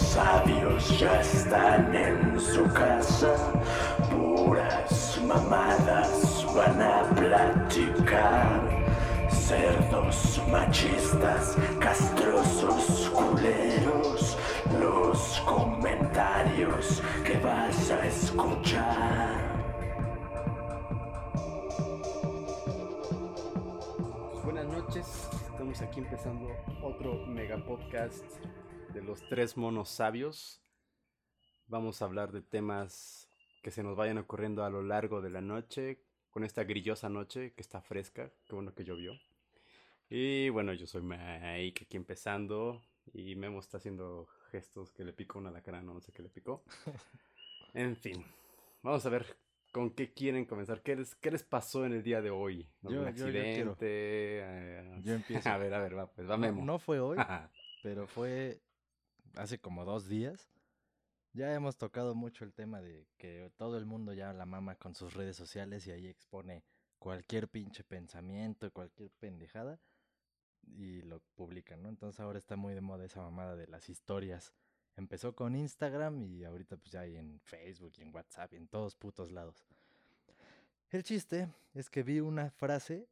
sabios ya están en su casa, puras mamadas van a platicar. Cerdos machistas, castrosos culeros, los comentarios que vas a escuchar. Buenas noches, estamos aquí empezando otro mega podcast de los tres monos sabios. Vamos a hablar de temas que se nos vayan ocurriendo a lo largo de la noche, con esta grillosa noche que está fresca, qué bueno que llovió. Y bueno, yo soy Mike aquí empezando y Memo está haciendo gestos que le picó una lacra, no sé qué le picó. En fin, vamos a ver con qué quieren comenzar. ¿Qué les, qué les pasó en el día de hoy? ¿Un Yo- yo- yo quiero. accidente? Eh, Yo empiezo. A ver, a ver, va, pues va No- Memo. No fue hoy, pero fue hace como dos días. Ya hemos tocado mucho el tema de que todo el mundo ya la mama con sus redes sociales y ahí expone cualquier pinche pensamiento, cualquier pendejada y lo publican, ¿no? Entonces ahora está muy de moda esa mamada de las historias. Empezó con Instagram y ahorita pues ya hay en Facebook y en WhatsApp y en todos putos lados. El chiste es que vi una frase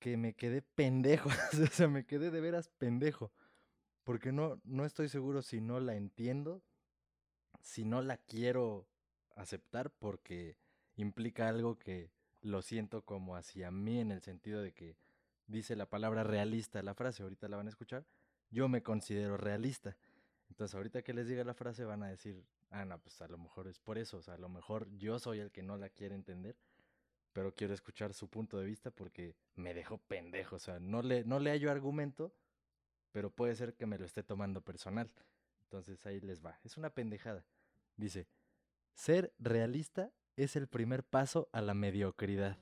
que me quedé pendejo, o sea, me quedé de veras pendejo, porque no, no estoy seguro si no la entiendo, si no la quiero aceptar, porque implica algo que lo siento como hacia mí en el sentido de que dice la palabra realista la frase, ahorita la van a escuchar, yo me considero realista. Entonces ahorita que les diga la frase van a decir, ah, no, pues a lo mejor es por eso, o sea, a lo mejor yo soy el que no la quiere entender pero quiero escuchar su punto de vista porque me dejó pendejo. O sea, no le, no le hallo argumento, pero puede ser que me lo esté tomando personal. Entonces ahí les va. Es una pendejada. Dice, ser realista es el primer paso a la mediocridad.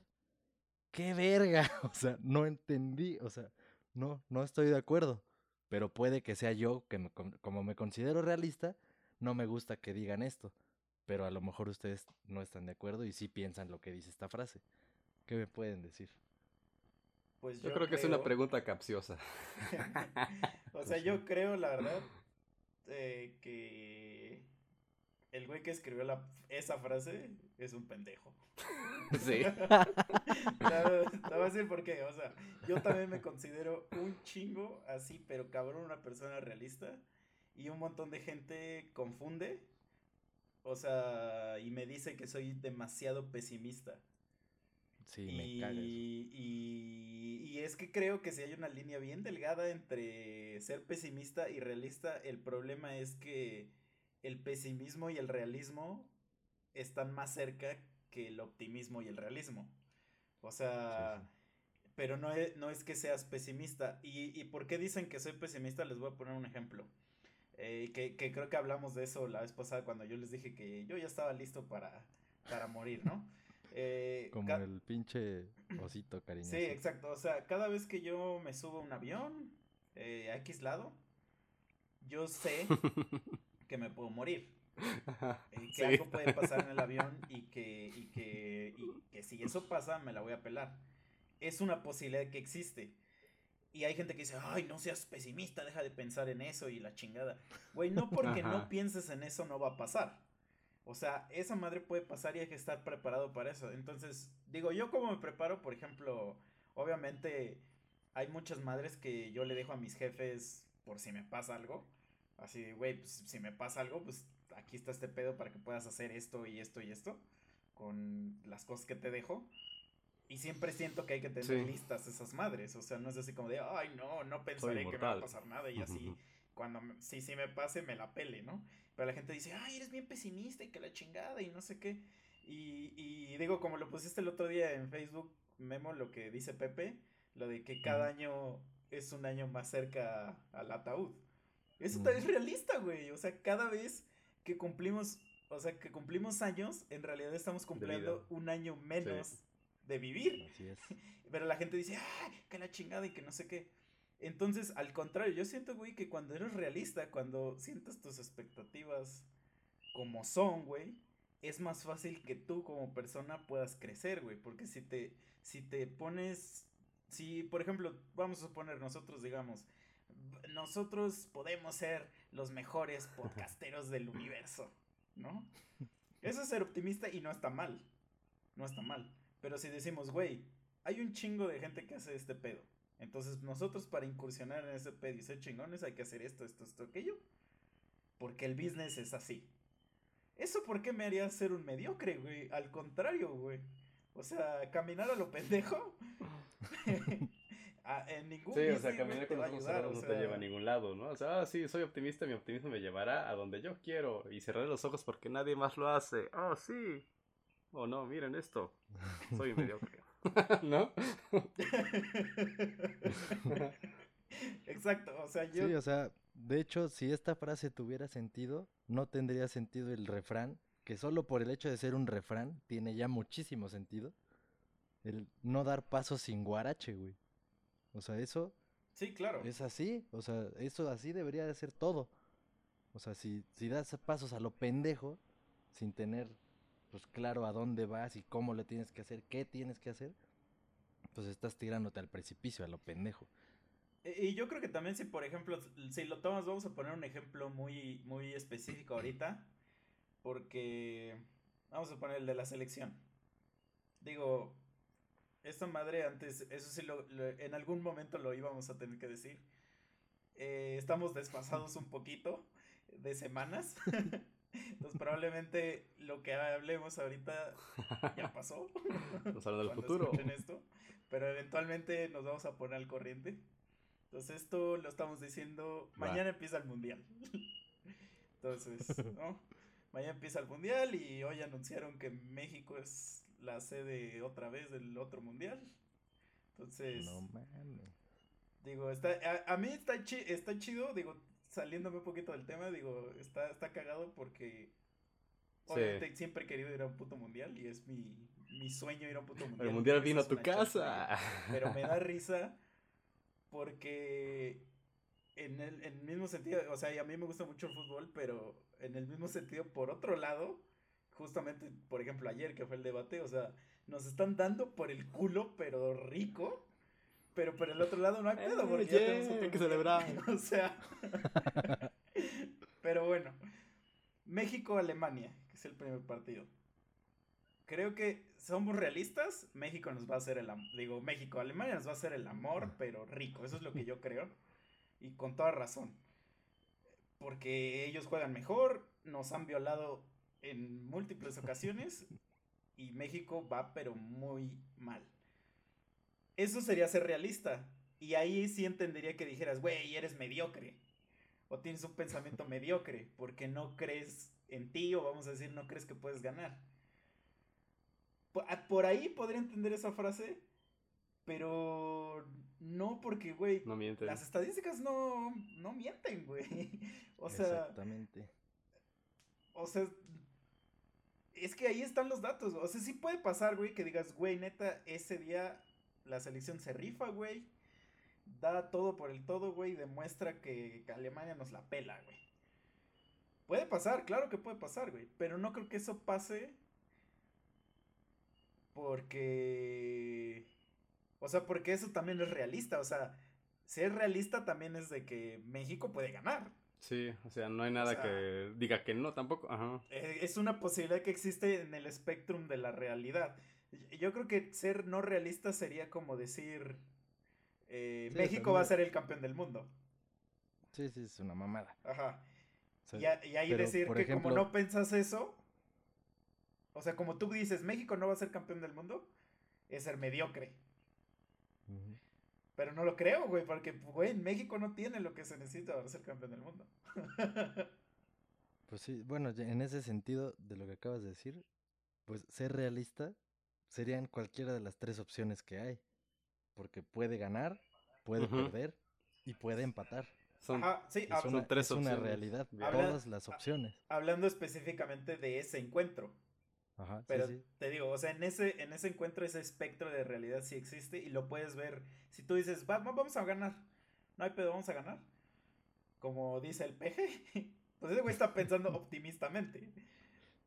¡Qué verga! O sea, no entendí. O sea, no, no estoy de acuerdo. Pero puede que sea yo, que me como me considero realista, no me gusta que digan esto pero a lo mejor ustedes no están de acuerdo y sí piensan lo que dice esta frase. ¿Qué me pueden decir? Pues Yo creo que es una pregunta capciosa. o sea, yo creo, la verdad, eh, que el güey que escribió la, esa frase es un pendejo. Sí. Te voy a decir por qué. O sea, yo también me considero un chingo así, pero cabrón, una persona realista. Y un montón de gente confunde. O sea, y me dice que soy demasiado pesimista. Sí, me caga eso. Y, y, y es que creo que si hay una línea bien delgada entre ser pesimista y realista, el problema es que el pesimismo y el realismo están más cerca que el optimismo y el realismo. O sea, pero no es, no es que seas pesimista. ¿Y, ¿Y por qué dicen que soy pesimista? Les voy a poner un ejemplo. Eh, que, que creo que hablamos de eso la vez pasada cuando yo les dije que yo ya estaba listo para, para morir, ¿no? Eh, Como el pinche osito cariñoso. Sí, exacto. O sea, cada vez que yo me subo a un avión, eh, a X lado, yo sé que me puedo morir. eh, que Sí. algo puede pasar en el avión y que, y, que, y que si eso pasa, me la voy a pelar. Es una posibilidad que existe. Y hay gente que dice, ay, no seas pesimista, deja de pensar en eso y la chingada. Güey, no porque Ajá. no pienses en eso no va a pasar. O sea, esa madre puede pasar y hay que estar preparado para eso. Entonces, digo, yo como me preparo, por ejemplo, obviamente hay muchas madres que yo le dejo a mis jefes por si me pasa algo. Así, güey, pues si me pasa algo, pues aquí está este pedo para que puedas hacer esto y esto y esto con las cosas que te dejo. Y siempre siento que hay que tener Sí. listas esas madres. O sea, no es así como de, ay, no, no pensaré que me va a inmortal". pasar nada y así. Cuando me- sí, sí me pase, me la pele, ¿no? Pero la gente dice, ay, eres bien pesimista y que la chingada y no sé qué. Y, y digo, como lo pusiste el otro día en Facebook, Memo, lo que dice Pepe, lo de que cada año es un año más cerca al ataúd. Eso Mm. también es realista, güey. O sea, cada vez que cumplimos, o sea, que cumplimos años, en realidad estamos cumpliendo un año menos de vivir. Así es. Pero la gente dice, ¡ay, que la chingada y que no sé qué! Entonces, al contrario, yo siento, güey, que cuando eres realista, cuando sientes tus expectativas como son, güey, es más fácil que tú como persona puedas crecer, güey. Porque si te, si te pones, si, por ejemplo, vamos a suponer nosotros, digamos, nosotros podemos ser los mejores podcasteros del universo, ¿no? Eso es ser optimista y no está mal. No está mal. Pero si decimos, güey, hay un chingo de gente que hace este pedo. Entonces nosotros para incursionar en ese pedo y ser chingones hay que hacer esto, esto, esto, aquello. Porque el business es así. ¿Eso por qué me haría ser un mediocre, güey? Al contrario, güey. O sea, caminar a lo pendejo. en ningún Sí, o sea, caminar con los ojos cerrados no te lleva a ningún lado, ¿no? O sea, ah, sí, soy optimista, mi optimismo me llevará a donde yo quiero. Y cerraré los ojos porque nadie más lo hace. Ah, sí. Oh, no, miren esto. Soy un mediocre. ¿No? Exacto, o sea, yo... Sí, o sea, de hecho, si esta frase tuviera sentido, no tendría sentido el refrán, que solo por el hecho de ser un refrán tiene ya muchísimo sentido. El no dar pasos sin guarache, güey. O sea, eso... Sí, claro. Es así, o sea, eso así debería de ser todo. O sea, si, si das pasos a lo pendejo, sin tener pues claro a dónde vas y cómo le tienes que hacer, qué tienes que hacer, pues estás tirándote al precipicio, a lo pendejo. Y yo creo que también si, por ejemplo, si lo tomas, vamos a poner un ejemplo muy, muy específico ahorita, porque vamos a poner el de la selección. Digo, esta madre antes, eso sí, lo, en algún momento lo íbamos a tener que decir. Eh, estamos desfasados un poquito de semanas. Entonces probablemente lo que hablemos ahorita ya pasó. Nos habla del futuro. Esto, pero eventualmente nos vamos a poner al corriente. Entonces esto lo estamos diciendo, mañana empieza el mundial. Entonces, ¿no? Mañana empieza el mundial y hoy anunciaron que México es la sede otra vez del otro mundial. Entonces, no mames. Digo, está, a, mí está, está chido, digo, saliéndome un poquito del tema, digo, está, está cagado porque obviamente siempre he querido ir a un puto mundial y es mi, mi sueño ir a un puto mundial. El mundial vino a tu casa. Pero me da risa porque en el, en el mismo sentido, o sea, y a mí me gusta mucho el fútbol, pero en el mismo sentido, por otro lado, justamente, por ejemplo, ayer que fue el debate, o sea, nos están dando por el culo, pero rico. Pero por el otro lado no hay pedo, porque ya tenemos que celebrar. o sea. pero bueno. México-Alemania, que es el primer partido. Creo que somos realistas. México nos va a hacer el amor. Digo, México-Alemania nos va a hacer el amor, pero rico. Eso es lo que yo creo. Y con toda razón. Porque ellos juegan mejor. Nos han violado en múltiples ocasiones. Y México va, pero muy mal. Eso sería ser realista. Y ahí sí entendería que dijeras, güey, eres mediocre. O tienes un pensamiento mediocre. Porque no crees en ti, o vamos a decir, no crees que puedes ganar. Ah, por ahí podría entender esa frase. Pero no porque, güey, no las estadísticas no, no mienten, güey. O sea... Exactamente. O sea, es que ahí están los datos. O sea, sí puede pasar, güey, que digas, güey, neta, ese día la selección se rifa, güey. Da todo por el todo, güey. Demuestra que Alemania nos la pela, güey. Puede pasar, claro que puede pasar, güey. Pero no creo que eso pase. Porque. O sea, porque eso también es realista. O sea, ser realista también es de que México puede ganar. Sí, o sea, no hay nada que diga que no tampoco. Ajá. Eh, es una posibilidad que existe en el espectrum de la realidad. Yo creo que ser no realista sería como decir, eh, México va a ser el campeón del mundo. Sí, sí, es una mamada. Ajá. y, ahí decir que como no pensas eso, o sea, como tú dices, México no va a ser campeón del mundo, es ser mediocre. Pero no lo creo, güey, porque, güey, México no tiene lo que se necesita para ser campeón del mundo. pues sí, bueno, en ese sentido de lo que acabas de decir, pues ser realista serían cualquiera de las tres opciones que hay. Porque puede ganar, puede perder y puede empatar. Son, sí, es, una, tres opciones. una realidad, todas las opciones. Hablando específicamente de ese encuentro. Ajá, Pero te digo, o sea, en ese, en ese encuentro ese espectro de realidad sí existe y lo puedes ver. Si tú dices, vamos a ganar, no hay pedo, vamos a ganar. Como dice el peje, pues ese güey está pensando optimistamente.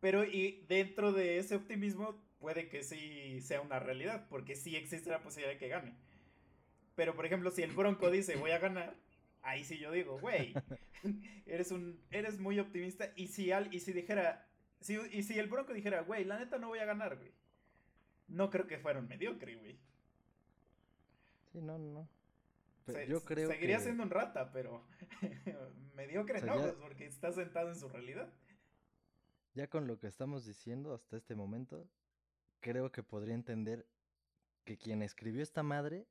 Pero y dentro de ese optimismo puede que sí sea una realidad, porque sí existe la posibilidad de que gane. Pero, por ejemplo, si el Bronco dice voy a ganar, ahí sí yo digo, güey, eres un, eres muy optimista. Y si al, y si dijera, si, y si el Bronco dijera, güey, la neta no voy a ganar, güey. No creo que fuera un mediocre, güey. Sí, no, no. Pero Se- yo creo seguiría que... siendo un rata, pero mediocre O sea, no, ya- pues, porque está sentado en su realidad. Ya con lo que estamos diciendo hasta este momento, creo que podría entender que quien escribió esta madre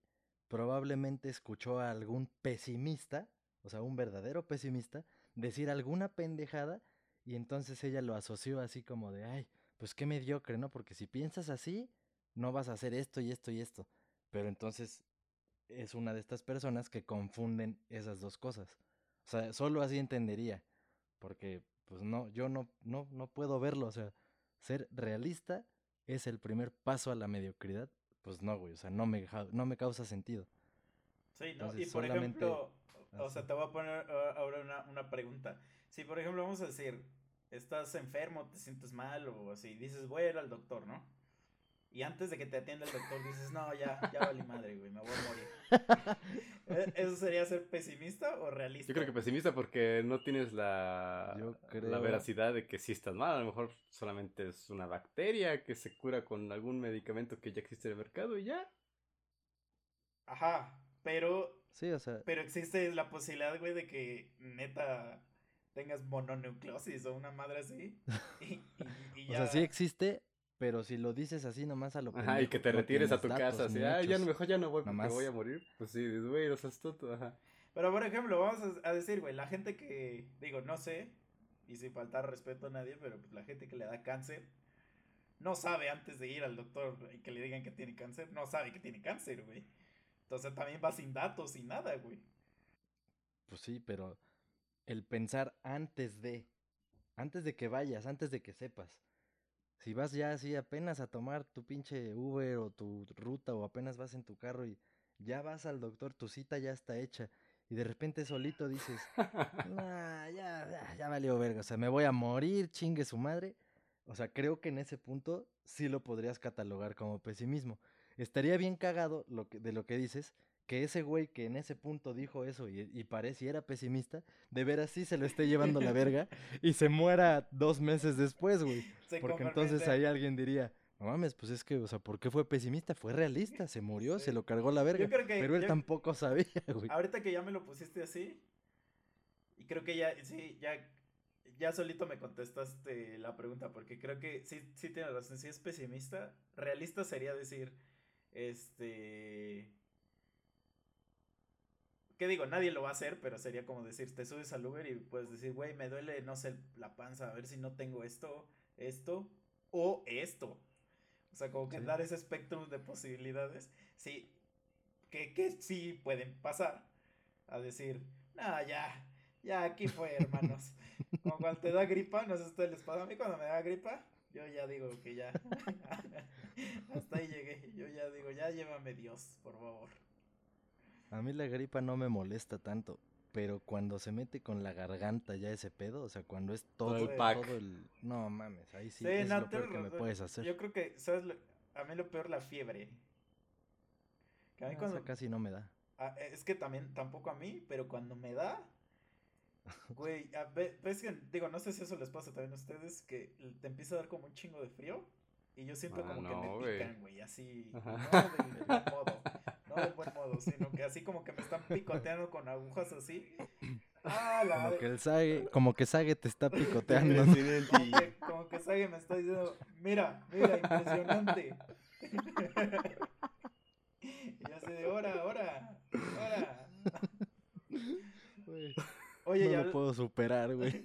probablemente escuchó a algún pesimista, o sea, un verdadero pesimista, decir alguna pendejada y entonces ella lo asoció así como de, ay, pues qué mediocre, ¿no? Porque si piensas así, no vas a hacer esto y esto y esto. Pero entonces es una de estas personas que confunden esas dos cosas. O sea, solo así entendería. Porque, pues no, yo no, no, no puedo verlo. O sea, ser realista es el primer paso a la mediocridad. Pues no, güey. O sea, no me, no me causa sentido. Sí, ¿no? Y por ejemplo, o sea, te voy a poner ah, ahora una, una pregunta. Si, por ejemplo, vamos a decir, estás enfermo, te sientes mal o así, dices, voy a ir al doctor, ¿no? Y antes de que te atienda el doctor dices, no, ya, ya valí madre, güey, me voy a morir. ¿E- ¿Eso sería ser pesimista o realista? Yo creo que pesimista porque no tienes la, Yo la veracidad de que sí estás mal. A lo mejor solamente es una bacteria que se cura con algún medicamento que ya existe en el mercado y ya. Ajá, pero, Sí, o sea, pero existe la posibilidad, güey, de que neta tengas mononucleosis o una madre así. Y, y- y o sea, ya- sí existe, pero si lo dices así nomás a lo Ajá, y que te retires a tu casa. Así, ni ah, ya hechos". mejor ya no voy porque Nomás- voy a morir. Pues sí, dices, güey, no seas tonto. Ajá. Pero por ejemplo, vamos a, a decir, güey, la gente que, digo, no sé, y sin faltar respeto a nadie, pero pues la gente que le da cáncer, no sabe antes de ir al doctor y que le digan que tiene cáncer, no sabe que tiene cáncer, güey. Entonces también va sin datos, sin nada, güey. Pues sí, pero el pensar antes de, antes de que vayas, antes de que sepas. Si vas ya así apenas a tomar tu pinche Uber o tu ruta o apenas vas en tu carro y ya vas al doctor, tu cita ya está hecha y de repente solito dices, nah, ya, ya, ya valió verga, o sea, me voy a morir, chingue su madre. O sea, creo que en ese punto sí lo podrías catalogar como pesimismo. Estaría bien cagado lo que, de lo que dices, que ese güey que en ese punto dijo eso y, y pareciera pesimista, de veras sí se lo esté llevando la verga y se muera dos meses después, güey. Se Porque entonces ahí alguien diría, no mames, pues es que, o sea, ¿por qué fue pesimista? Fue realista, se murió, se lo cargó la verga. Yo creo que- pero él yo- tampoco sabía, güey. Ahorita que ya me lo pusiste así, y creo que ya, sí, ya, ya solito me contestaste la pregunta, porque creo que sí, sí tienes razón, si es pesimista, realista sería decir, este... ¿Qué digo? Nadie lo va a hacer, pero sería como decir, te subes al Uber y puedes decir, güey, me duele, no sé, la panza, a ver si no tengo esto, esto o esto. O sea, como que Sí. dar ese espectro de posibilidades, sí, que, que sí pueden pasar. A decir, no, ya, ya aquí fue, hermanos. Como cuando te da gripa, no sé si ustedes les pasa a mí cuando me da gripa, yo ya digo que ya. Hasta ahí llegué. Yo ya digo, ya llévame Dios, por favor. A mí la gripa no me molesta tanto, pero cuando se mete con la garganta ya ese pedo, o sea, cuando es todo, el todo pack. el... No mames, ahí sí, Sí, es no, lo peor que me puedes hacer. Yo creo que, ¿sabes? lo- A mí lo peor la fiebre. Que a mí No, cuando, esa casi no me da. Ah, es que también, tampoco a mí, pero cuando me da, güey, a ve- ves que, digo, no sé si eso les pasa también a ustedes, que te empieza a dar como un chingo de frío y yo siento Ah, como que me güey. pican, güey, así, Ajá. no buen modo, no del buen modo, sino que así como que me están picoteando con agujas así. Ah, la Como que el Sage, como que Sage te está picoteando. Como que, como que Sage me está diciendo, mira, mira, impresionante. y yo así de, hora, hora, hora. Güey, Oye, no ya, lo puedo superar, güey.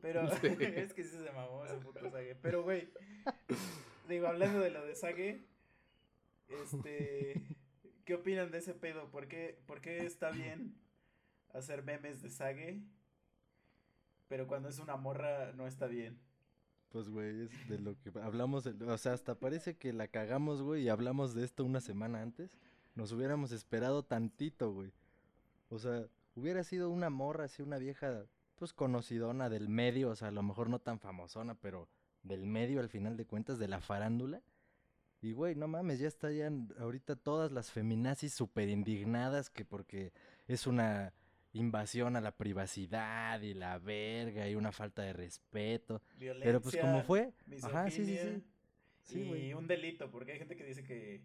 pero Sí. es que sí se mamó ese puto Sage. Pero, güey, digo, hablando de lo de Sage, este, ¿qué opinan de ese pedo? ¿Por qué, por qué está bien hacer memes de Sage? Pero cuando es una morra no está bien. Pues, güey, es de lo que hablamos, o sea, hasta parece que la cagamos, güey, y hablamos de esto una semana antes. Nos hubiéramos esperado tantito, güey. O sea, hubiera sido una morra, así una vieja, pues conocidona del medio, o sea, a lo mejor no tan famosona, pero del medio al final de cuentas, de la farándula. Y, güey, no mames, ya estarían ahorita todas las feminazis súper indignadas que porque es una invasión a la privacidad y la verga y una falta de respeto. Pero pues como fue, ajá, sí, sí, sí. Sí, y güey. un delito, porque hay gente que dice que,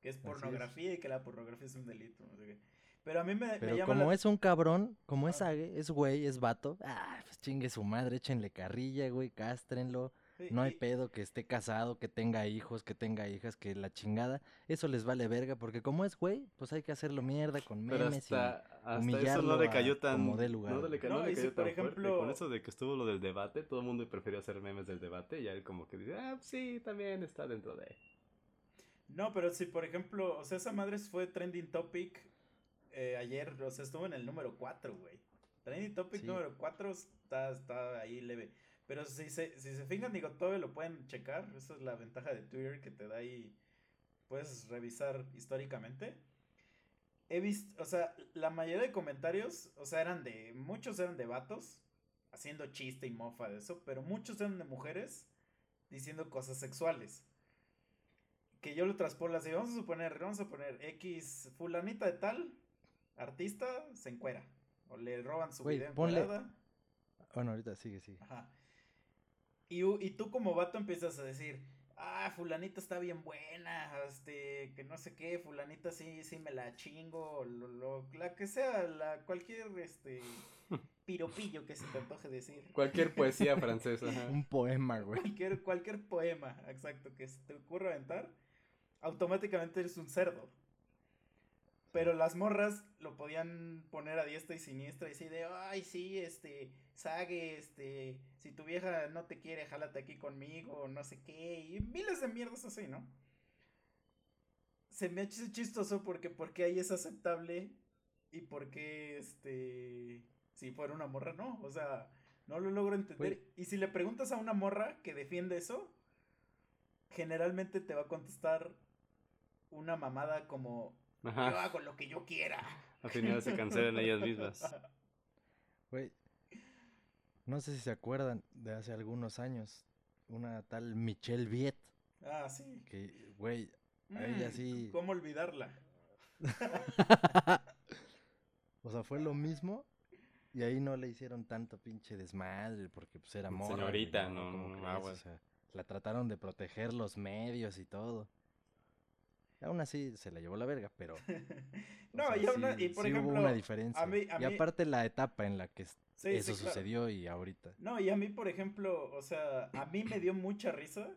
que es pornografía y que la pornografía es un delito. No sé qué. Pero a mí me, Pero como es un cabrón, como es ague, es güey, es vato, ah, pues chingue su madre, échenle carrilla, güey, cástrenlo. No hay pedo que esté casado, que tenga hijos, que tenga hijas, que la chingada. Eso les vale verga, porque como es güey, pues hay que hacerlo mierda con memes hasta, y humillarlo eso no le cayó tan, como de lugar. No, le, no, le cayó tan por ejemplo... Con eso de que estuvo lo del debate, todo el mundo prefirió hacer memes del debate y él como que dice, ah, sí, también está dentro de... No, pero si por ejemplo, o sea, esa madre fue trending topic eh, ayer, o sea, estuvo en el número 4, güey. Trending Topic número 4 está, está ahí leve. Pero si se, si se fijan, digo, todo lo pueden checar. Esa es la ventaja de Twitter que te da ahí. Puedes revisar históricamente. He visto, o sea, la mayoría de comentarios, o sea, eran de. Muchos eran de vatos, haciendo chiste y mofa de eso, pero muchos eran de mujeres diciendo cosas sexuales. Que yo lo traspolo así, vamos a suponer, vamos a poner X fulanita de tal artista se encuera. O le roban su video ponle... Bueno, ahorita sigue, sigue. Ajá. Y, y, tú como vato empiezas a decir, ah, fulanita está bien buena, este, que no sé qué, fulanita sí, sí me la chingo, lo, lo, la que sea, la, cualquier, este, piropillo que se te antoje decir. Cualquier poesía francesa. Un poema, güey. Cualquier, cualquier poema, exacto, que se te ocurra aventar, automáticamente eres un cerdo. Pero las morras lo podían poner a diestra y siniestra y así de, ay, sí, este, Sague, este, si tu vieja no te quiere, jálate aquí conmigo, no sé qué, y miles de mierdas así, ¿no? Se me ha hecho chistoso porque, porque ahí es aceptable y porque, este, si fuera una morra, no, o sea, no lo logro entender. Y si le preguntas a una morra que defiende eso, generalmente te va a contestar una mamada como, yo hago lo que yo quiera. Al final se cancelan ellas mismas. Güey, no sé si se acuerdan de hace algunos años, una tal Michelle Viet. Ah, sí. Que, güey, ella mm, sí. ¿Cómo olvidarla? o sea, fue lo mismo y ahí no le hicieron tanto pinche desmadre porque pues era morra. Señorita, no, no, o sea, la trataron de proteger los medios y todo. Aún así se la llevó la verga, pero. no, y, y por ejemplo. Hubo una diferencia. y aparte la etapa en la que eso sucedió y ahorita. No, y a mí, por ejemplo, o sea, a mí me dio mucha risa.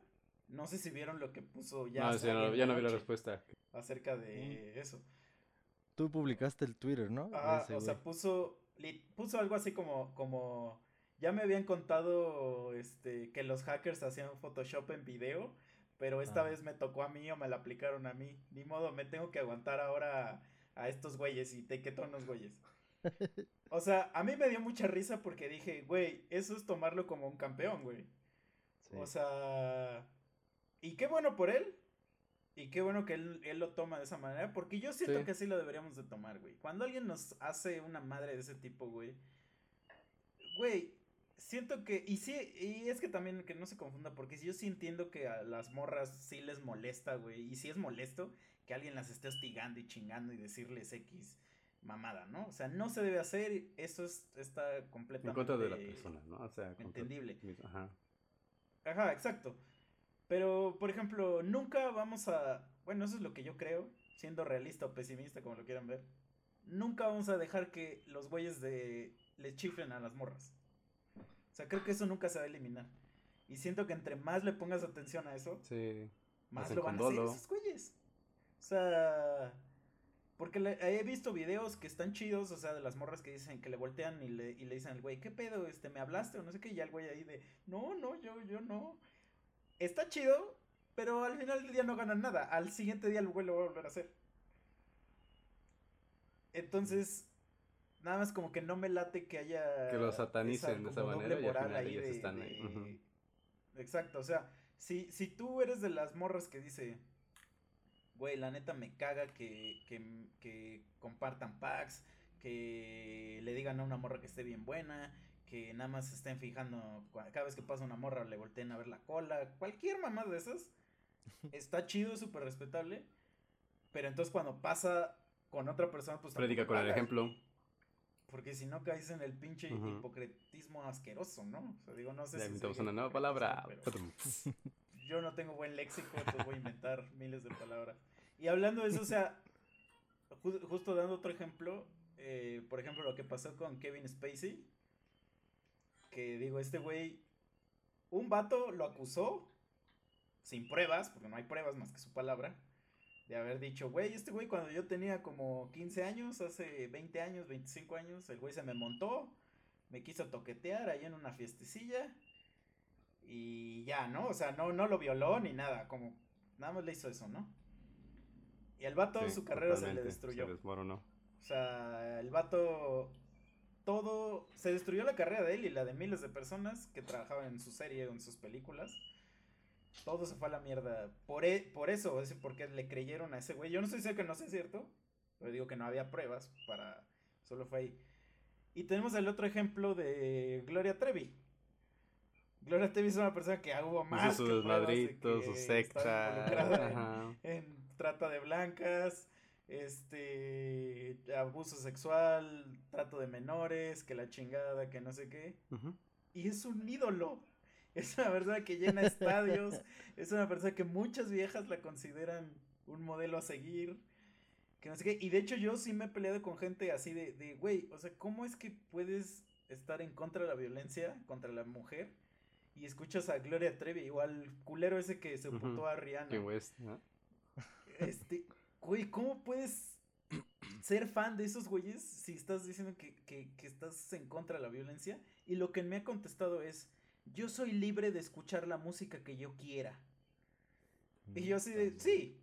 No sé si vieron lo que puso ya. No, no ya no vi la respuesta. Acerca de eso. Tú publicaste el Twitter, ¿no? Ah, o sea, puso, puso algo así como, como, ya me habían contado, este, que los hackers hacían Photoshop en video pero esta vez me tocó a mí o me la aplicaron a mí. Ni modo, me tengo que aguantar ahora a, estos güeyes y te que los güeyes. O sea, a mí me dio mucha risa porque dije, güey, eso es tomarlo como un campeón, güey. O sea, y qué bueno por él. Y qué bueno que él, él lo toma de esa manera, porque yo siento que así lo deberíamos de tomar, güey. Cuando alguien nos hace una madre de ese tipo, güey. Güey, siento que, y sí, y es que también que no se confunda, porque yo sí entiendo que a las morras sí les molesta, güey, y sí es molesto que alguien las esté hostigando y chingando y decirles X mamada, ¿no? O sea, no se debe hacer, eso es, está completamente... En contra de la persona, ¿no? O sea, entendible. Ajá. Ajá, exacto. Pero, por ejemplo, nunca vamos a, bueno, eso es lo que yo creo, siendo realista o pesimista, como lo quieran ver, nunca vamos a dejar que los güeyes de les chiflen a las morras. O sea, creo que eso nunca se va a eliminar. Y siento que entre más le pongas atención a eso, más lo van a hacer esos güeyes. O sea, porque he visto videos que están chidos, o sea, de las morras que dicen que le voltean y le, y le dicen al güey, ¿qué pedo? Este, ¿me hablaste? O no sé qué, y ya el güey ahí de, no, no, yo, yo no. Está chido, pero al final del día no ganan nada. Al siguiente día el güey lo va a volver a hacer. Entonces, nada más como que no me late que haya. Que lo satanicen de esa manera y al final ellos están ahí. Exacto, o sea, si, si tú eres de las morras que dice, güey, la neta me caga que, que, que compartan packs, que le digan a una morra que esté bien buena, que nada más se estén fijando, cada vez que pasa una morra le volteen a ver la cola, cualquier mamá de esas, está chido, súper respetable, pero entonces cuando pasa con otra persona, pues Predica con el ejemplo. Porque si no caes en el pinche Ujú. hipocretismo asqueroso, ¿no? O sea, digo, no sé Ya si inventamos una nueva palabra. yo no tengo buen léxico, entonces voy a inventar miles de palabras. Y hablando de eso, o sea, ju- justo dando otro ejemplo, eh, por ejemplo, lo que pasó con Kevin Spacey, que digo, este güey, un vato lo acusó, sin pruebas, porque no hay pruebas más que su palabra, de haber dicho, güey, este güey cuando yo tenía como 15 años, hace 20 años, 25 años, el güey se me montó, me quiso toquetear ahí en una fiestecilla y ya, ¿no? O sea, no, no lo violó ni nada, como nada más le hizo eso, ¿no? Y el vato Sí, su carrera se le destruyó. Se desmoronó. O sea, el vato todo se destruyó la carrera de él y la de miles de personas que trabajaban en su serie o en sus películas. Todo se fue a la mierda. Por, e- por eso, es porque le creyeron a ese güey. Yo no estoy diciendo que no sea cierto, pero digo que no había pruebas para. Solo fue ahí. Y tenemos el otro ejemplo de Gloria Trevi. Gloria Trevi es una persona que hubo más. Hizo su que pruebas de desmadrito, su secta. en- trata de blancas, este, abuso sexual, trato de menores, que la chingada, que no sé qué. Y es un ídolo. Es una persona que llena estadios, es una persona que muchas viejas la consideran un modelo a seguir, que no sé qué. Y de hecho yo sí me he peleado con gente así de, de, güey, o sea, ¿cómo es que puedes estar en contra de la violencia contra la mujer? Y escuchas a Gloria Trevi, igual culero ese que se ocultó a Rihanna. West, ¿no? Este, güey, ¿cómo puedes ser fan de esos güeyes si estás diciendo que, que, que estás en contra de la violencia? Y lo que me ha contestado es, yo soy libre de escuchar la música que yo quiera. Y yo así de, sí,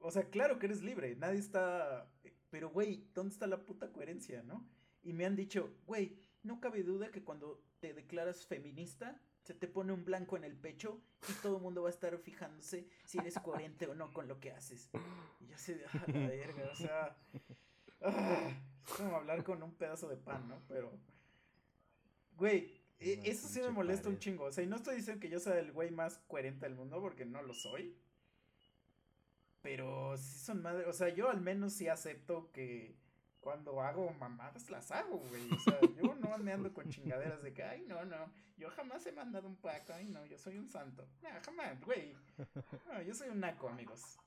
o sea, claro que eres libre, nadie está... Pero, güey, ¿dónde está la puta coherencia, no? Y me han dicho, güey, no cabe duda que cuando te declaras feminista, se te pone un blanco en el pecho y todo el mundo va a estar fijándose si eres coherente o no con lo que haces. Y yo así de, ah, la verga, o sea... ah, es como hablar con un pedazo de pan, ¿no? Pero... Güey, e- Una eso sí me molesta un chingo. O sea, y no estoy diciendo que yo sea el güey más coherente del mundo porque no lo soy. Pero sí son madre. O sea, yo al menos sí acepto que cuando hago mamadas las hago, güey. O sea, yo no me ando con chingaderas de que, ay, no, no. Yo jamás he mandado un paco. Ay, no, yo soy un santo. No, jamás, güey. No, yo soy un naco, amigos.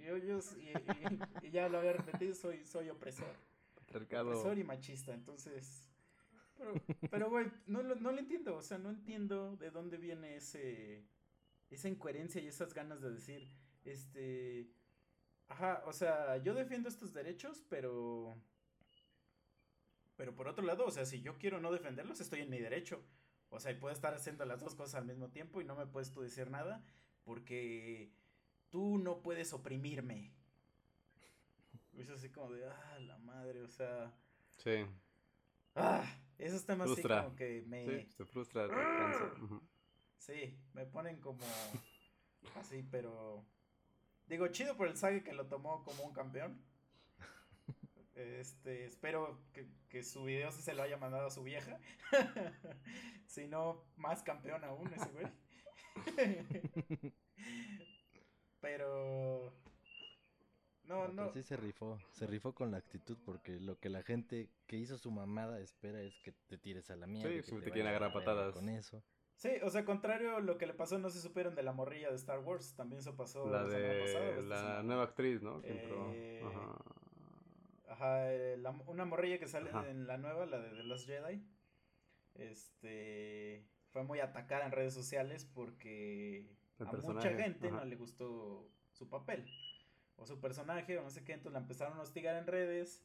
Yo, yo, y, y- y ya lo había repetido, soy, soy opresor. Patriarcado. Opresor y machista, entonces. Pero, pero güey, no, lo- no lo entiendo. O sea, no entiendo de dónde viene ese. Esa incoherencia y esas ganas de decir. Este. Ajá, o sea, yo defiendo estos derechos, pero. Pero por otro lado, o sea, si yo quiero no defenderlos, estoy en mi derecho. O sea, y puedo estar haciendo las dos cosas al mismo tiempo y no me puedes tú decir nada porque tú no puedes oprimirme. Es así como de, ah, la madre, o sea, Sí, ah, esos temas sí Frustra. como que me, sí, se frustra, sí, me ponen como así, pero digo, chido por el Sage que lo tomó como un campeón. Este, espero que, que su video sí se lo haya mandado a su vieja. si no, más campeón aún ese güey. Pero no, No, no. pero sí se rifó, se rifó con la actitud porque lo que la gente que hizo su mamada espera es que te tires a la mierda. Sí, y que si te vayas quieren agarrar patadas. Con eso. Sí, o sea, contrario a lo que le pasó, no se supieron de la morrilla de Star Wars. También eso pasó La semana pasada, de la semana. nueva actriz, ¿no? Que entró. Eh, Ajá. Ajá, eh, la- una morrilla que sale Ajá. en la nueva, la de The Last Jedi. Este. Fue muy atacada en redes sociales porque El a personaje, mucha gente ajá. no le gustó su papel o su personaje o no sé qué. Entonces la empezaron a hostigar en redes.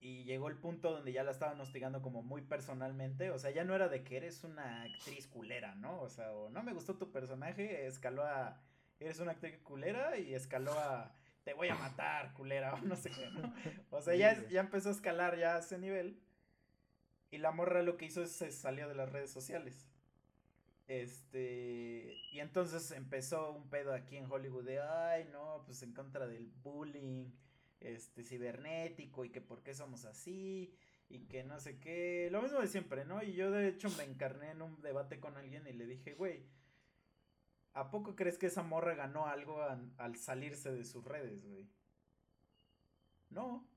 Y llegó el punto donde ya la estaban hostigando como muy personalmente. O sea, ya no era de que eres una actriz culera, ¿no? O sea, o no me gustó tu personaje, escaló a. Eres una actriz culera y escaló a. Te voy a matar, culera, o no sé qué, ¿no? O sea, ya, es- ya empezó a escalar ya a ese nivel. Y la morra lo que hizo es se salió de las redes sociales. Este. Y entonces empezó un pedo aquí en Hollywood de ay no, pues en contra del bullying este cibernético y que por qué somos así y que no sé qué. Lo mismo de siempre, ¿no? Y yo de hecho me encarné en un debate con alguien y le dije, güey, ¿a poco crees que esa morra ganó algo al salirse de sus redes, güey? No.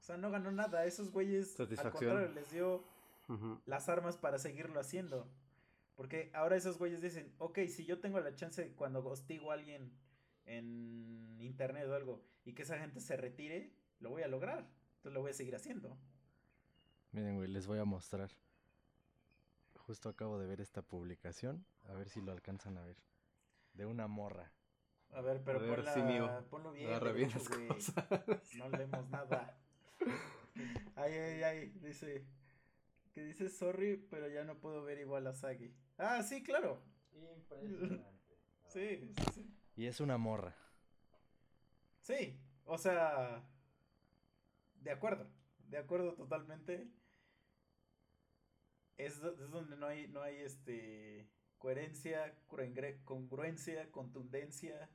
O sea, no ganó nada. Esos güeyes, al contrario, les dio las armas para seguirlo haciendo. Porque ahora esos güeyes dicen, ok, si yo tengo la chance de cuando hostigo a alguien en internet o algo y que esa gente se retire, lo voy a lograr. Entonces lo voy a seguir haciendo. Miren, güey, les voy a mostrar. Justo acabo de ver esta publicación. A ver si lo alcanzan a ver. De una morra. A ver, pero A ver, ponla- ponlo bien. Agarra bien derecho, las güey. cosas. No leemos nada. Ay, ay, ay, dice. Que dice sorry, pero ya no puedo ver igual a Sagi. Ah, sí, claro. Sí, sí, sí. Y es una morra. Sí, o sea, de acuerdo, de acuerdo totalmente. Es, do- es donde no hay, no hay este coherencia, congruencia, contundencia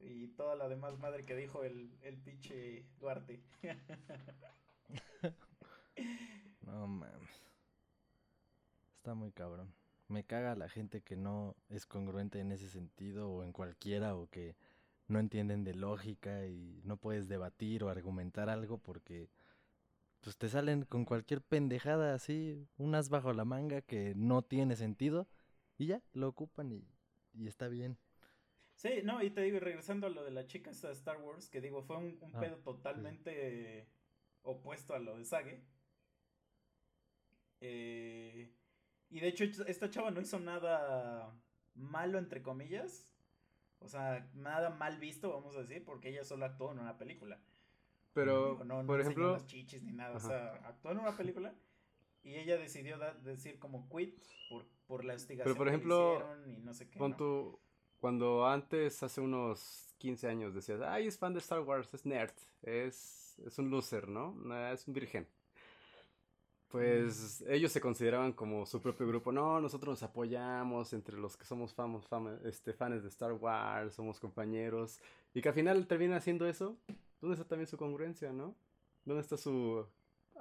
y toda la demás madre que dijo el, el pinche Duarte. No mames. Está muy cabrón. Me caga la gente que no es congruente en ese sentido o en cualquiera o que no entienden de lógica y no puedes debatir o argumentar algo porque pues te salen con cualquier pendejada así, unas bajo la manga que no tiene sentido y ya lo ocupan y, y está bien. Sí, no, y te digo, regresando a lo de la chica esta de Star Wars, que digo, fue un, un Ah, pedo totalmente opuesto a lo de Sage. Eh, y de hecho, esta chava no hizo nada malo, entre comillas. O sea, nada mal visto, vamos a decir, porque ella solo actuó en una película. Pero, Digo, no, no por ejemplo, las chichis ni nada, Ajá. o sea, actuó en una película y ella decidió decir como quit por, por la hostigación por que le ejemplo, hicieron y no sé qué. cuando antes, hace unos 15 años, decías, ay, es fan de Star Wars, es nerd, es, es un loser, ¿no? Es un virgen. Pues ellos se consideraban como su propio grupo. No, nosotros nos apoyamos entre los que somos famos, fama- este, fans de Star Wars, somos compañeros. Y que al final termina haciendo eso. ¿Dónde está también su congruencia, no? ¿Dónde está su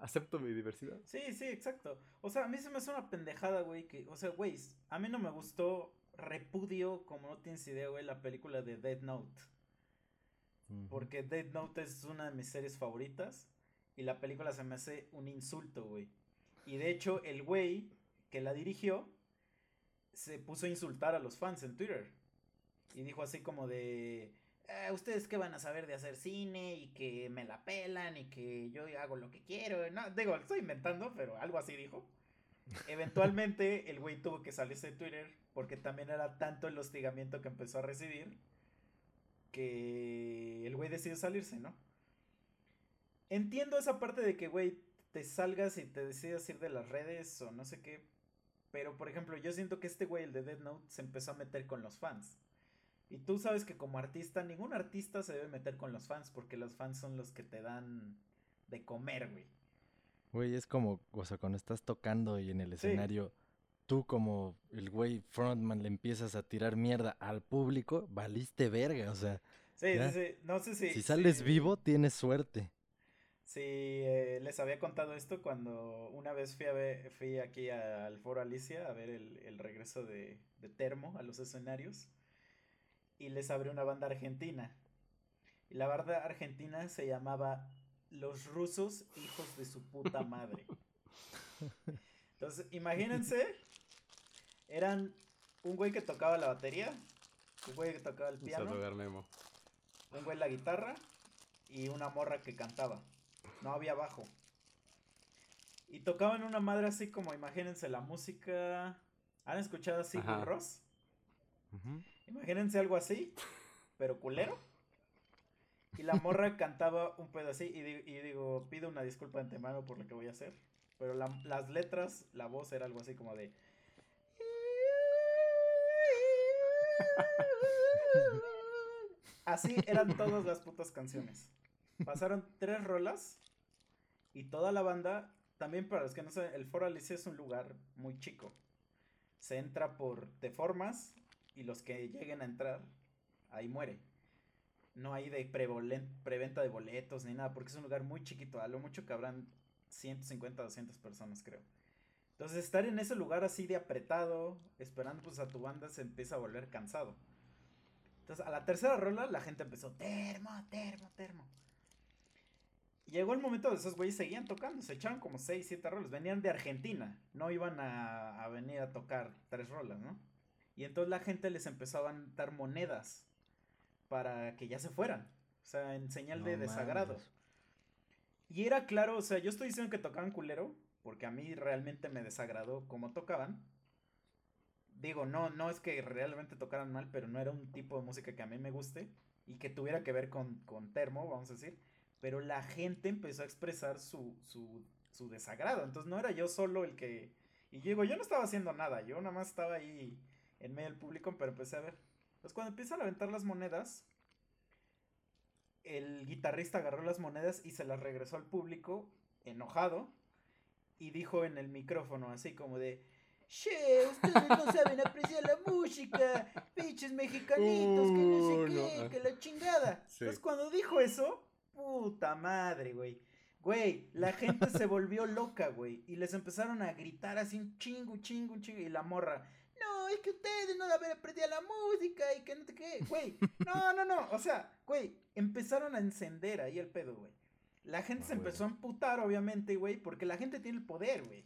acepto mi diversidad? Sí, sí, exacto. O sea, a mí se me hace una pendejada, güey, que, o sea, güey, a mí no me gustó, repudio, como no tienes idea, güey, la película de Dead Note. Porque Dead Note es una de mis series favoritas y la película se me hace un insulto, güey. Y de hecho, el güey que la dirigió se puso a insultar a los fans en Twitter. Y dijo así como de, "Ah, ustedes qué van a saber de hacer cine y que me la pelan y que yo hago lo que quiero. No, digo, estoy inventando, pero algo así dijo. Eventualmente el güey tuvo que salirse de Twitter porque también era tanto el hostigamiento que empezó a recibir que el güey decidió salirse, ¿no? Entiendo esa parte de que, güey, te salgas y te decidas ir de las redes o no sé qué. Pero, por ejemplo, yo siento que este güey, el de Dead Note, se empezó a meter con los fans. Y tú sabes que como artista, ningún artista se debe meter con los fans porque los fans son los que te dan de comer, güey. Güey, es como, o sea, cuando estás tocando y en el Sí. escenario, tú como el güey frontman le empiezas a tirar mierda al público, valiste verga, o sea, Sí, Ya. sí, sí. No sé si. si sales vivo, tienes suerte. Sí, eh, les había contado esto cuando una vez fui a ver, fui aquí a- al Foro Alicia a ver el, el regreso de, de Termo a los escenarios y les abrió una banda argentina. Y la banda argentina se llamaba Los Rusos Hijos de su puta madre. Entonces, imagínense, eran un güey que tocaba la batería, un güey que tocaba el piano, un güey la guitarra y una morra que cantaba. No había bajo. Y tocaban una madre así como, imagínense la música. ¿Han escuchado así. Ross? Imagínense algo así, pero culero. Y la morra cantaba un pedo así. Y, di- y digo, pido una disculpa de antemano por lo que voy a hacer. Pero la- las letras, la voz era algo así como de. Así eran todas las putas canciones. Pasaron tres rolas y toda la banda, también para los que no saben, el Foro Alicia es un lugar muy chico. Se entra por, te formas y los que lleguen a entrar, ahí muere. No hay de preventa de boletos ni nada, porque es un lugar muy chiquito. A lo mucho que habrán 150, 200 personas, creo. Entonces, estar en ese lugar así de apretado, esperando pues a tu banda, se empieza a volver cansado. Entonces, a la tercera rola, la gente empezó, termo, termo, termo. Llegó el momento de esos güeyes seguían tocando, se echaron como 6, 7 rolas, venían de Argentina, no iban a, a venir a tocar tres rolas, ¿no? Y entonces la gente les empezó a dar monedas para que ya se fueran, o sea, en señal No de desagrado. Y era claro, o sea, yo estoy diciendo que tocaban culero, porque a mí realmente me desagradó cómo tocaban. Digo, no, no es que realmente tocaran mal, pero no era un tipo de música que a mí me guste y que tuviera que ver con, con termo, vamos a decir. Pero la gente empezó a expresar su, su, su desagrado. Entonces no era yo solo el que... Y yo digo, yo no estaba haciendo nada, yo nada más estaba ahí en medio del público, pero empecé a ver. Pues cuando empiezan a aventar las monedas, el guitarrista agarró las monedas y se las regresó al público, enojado, y dijo en el micrófono, así como de, Che, ustedes no saben apreciar la música, pinches mexicanitos, que no sé Uh, qué, que la chingada. Sí. Entonces cuando dijo eso, puta madre, güey. Güey, la gente se volvió loca, güey. Y les empezaron a gritar así un chingo, chingo, chingo. Y la morra, no, es que ustedes no saben apreciar la música y que no te qué. Güey, no, no, no. O sea, güey, empezaron a encender ahí el pedo, güey. La gente Ah, se empezó a amputar, obviamente, güey, porque la gente tiene el poder, güey.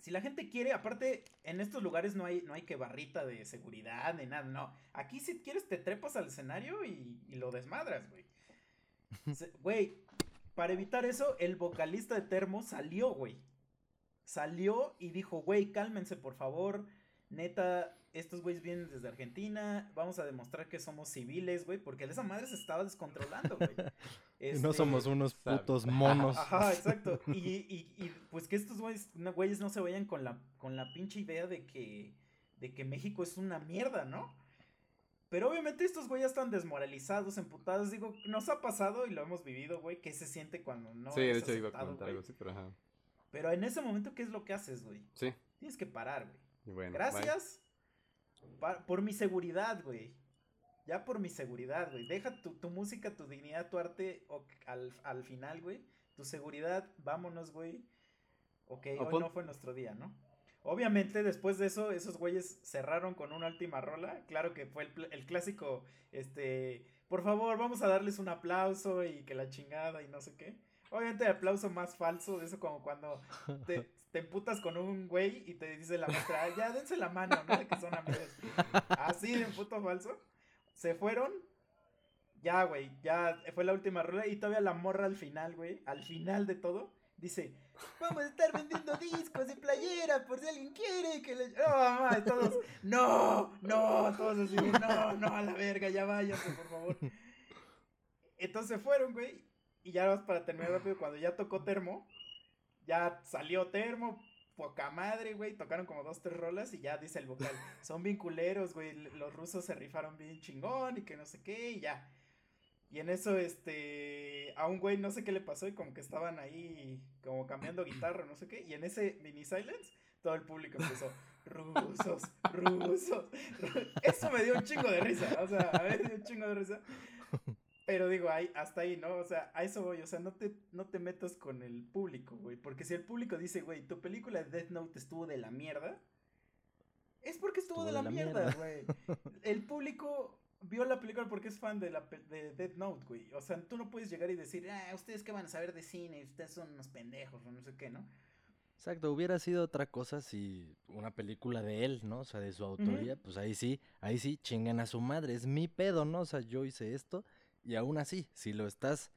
Si la gente quiere, aparte, en estos lugares no hay, no hay que barrita de seguridad ni nada, no. Aquí si quieres te trepas al escenario y, y lo desmadras, güey. Güey, para evitar eso, el vocalista de Termo salió, güey. Salió y dijo, güey, cálmense, por favor. Neta, estos güeyes vienen desde Argentina. Vamos a demostrar que somos civiles, güey. Porque esa madre se estaba descontrolando, güey. Y no Este, somos unos sabe. putos monos. Ajá, exacto. Y, y, y, pues que estos güeyes no, güeyes no se vayan con la, con la pinche idea de que, de que México es una mierda, ¿no? Pero obviamente estos güeyes están desmoralizados, emputados. Digo, nos ha pasado y lo hemos vivido, güey. ¿Qué se siente cuando no sí, de hecho iba a comentar algo así, pero ajá. Pero en ese momento, ¿qué es lo que haces, güey? Sí, Tienes que parar, güey. y bueno. Gracias pa- por mi seguridad, güey. Ya por mi seguridad, güey. Deja tu, tu música, tu dignidad, tu arte al, al final, güey. Tu seguridad, vámonos, güey. Ok, O hoy no fue nuestro día, ¿no? Obviamente, después de eso, esos güeyes cerraron con una última rola. Claro que fue el, el clásico, este, por favor, vamos a darles un aplauso y que la chingada y no sé qué. Obviamente el aplauso más falso de eso como cuando te, te emputas con un güey y te dice la maestra, "Ah, ya dense la mano, ¿no? De que son amigos. Así de puto falso. Se fueron. Ya, güey, ya fue la última rola y todavía la morra al final, güey, al final de todo, dice, vamos a estar vendiendo discos y playeras por si alguien quiere que le... No, mamá, todos, no, no, todos así, no, no, a la verga, ya váyanse, por favor. Entonces fueron, güey, y ya vas para terminar rápido, cuando ya tocó Termo, ya salió Termo, poca madre, güey, tocaron como dos, tres rolas y ya dice el vocal, son bien culeros, güey, los rusos se rifaron bien chingón y que no sé qué, y ya. Y en eso, este, a un güey no sé qué le pasó y como que estaban ahí como cambiando guitarra, no sé qué, y en ese mini silence, todo el público empezó, rusos, rusos, ru-". eso me dio un chingo de risa, o sea, a ver, dio un chingo de risa. Pero digo, ahí, hasta ahí, ¿no? O sea, a eso voy, o sea, no te, no te metas con el público, güey. Porque si el público dice, güey, tu película de Death Note estuvo de la mierda, es porque estuvo, de la, mierda, güey. El público vio la película porque es fan de, la, de Death Note, güey. O sea, tú no puedes llegar y decir, ah, ustedes qué van a saber de cine, ustedes son unos pendejos, o no sé qué, ¿no? Exacto, hubiera sido otra cosa si una película de él, ¿no? O sea, de su autoría, pues ahí sí, ahí sí, chingan a su madre, es mi pedo, ¿no? O sea, yo hice esto y aún así, si lo estás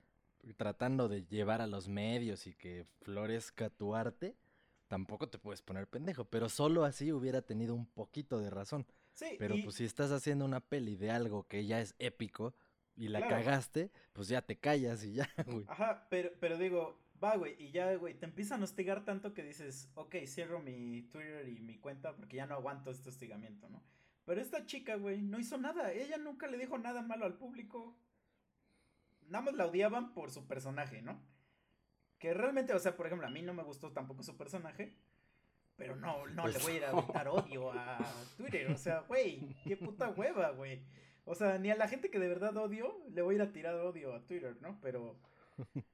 tratando de llevar a los medios y que florezca tu arte, tampoco te puedes poner pendejo, pero solo así hubiera tenido un poquito de razón. Sí, Pero y- pues si estás haciendo una peli de algo que ya es épico y la Claro. cagaste, pues ya te callas y ya, güey. Ajá, pero, pero digo, va, güey, y ya, güey, te empiezan a hostigar tanto que dices, ok, cierro mi Twitter y mi cuenta porque ya no aguanto este hostigamiento, ¿no? Pero esta chica, güey, no hizo nada. Ella nunca le dijo nada malo al público. Nada más la odiaban por su personaje, ¿no? Que realmente, o sea, por ejemplo, a mí no me gustó tampoco su personaje. Pero no, no le Pues- voy a ir a aventar odio a Twitter. O sea, güey, qué puta hueva, güey. O sea, ni a la gente que de verdad odio le voy a ir a tirar odio a Twitter, ¿no? Pero.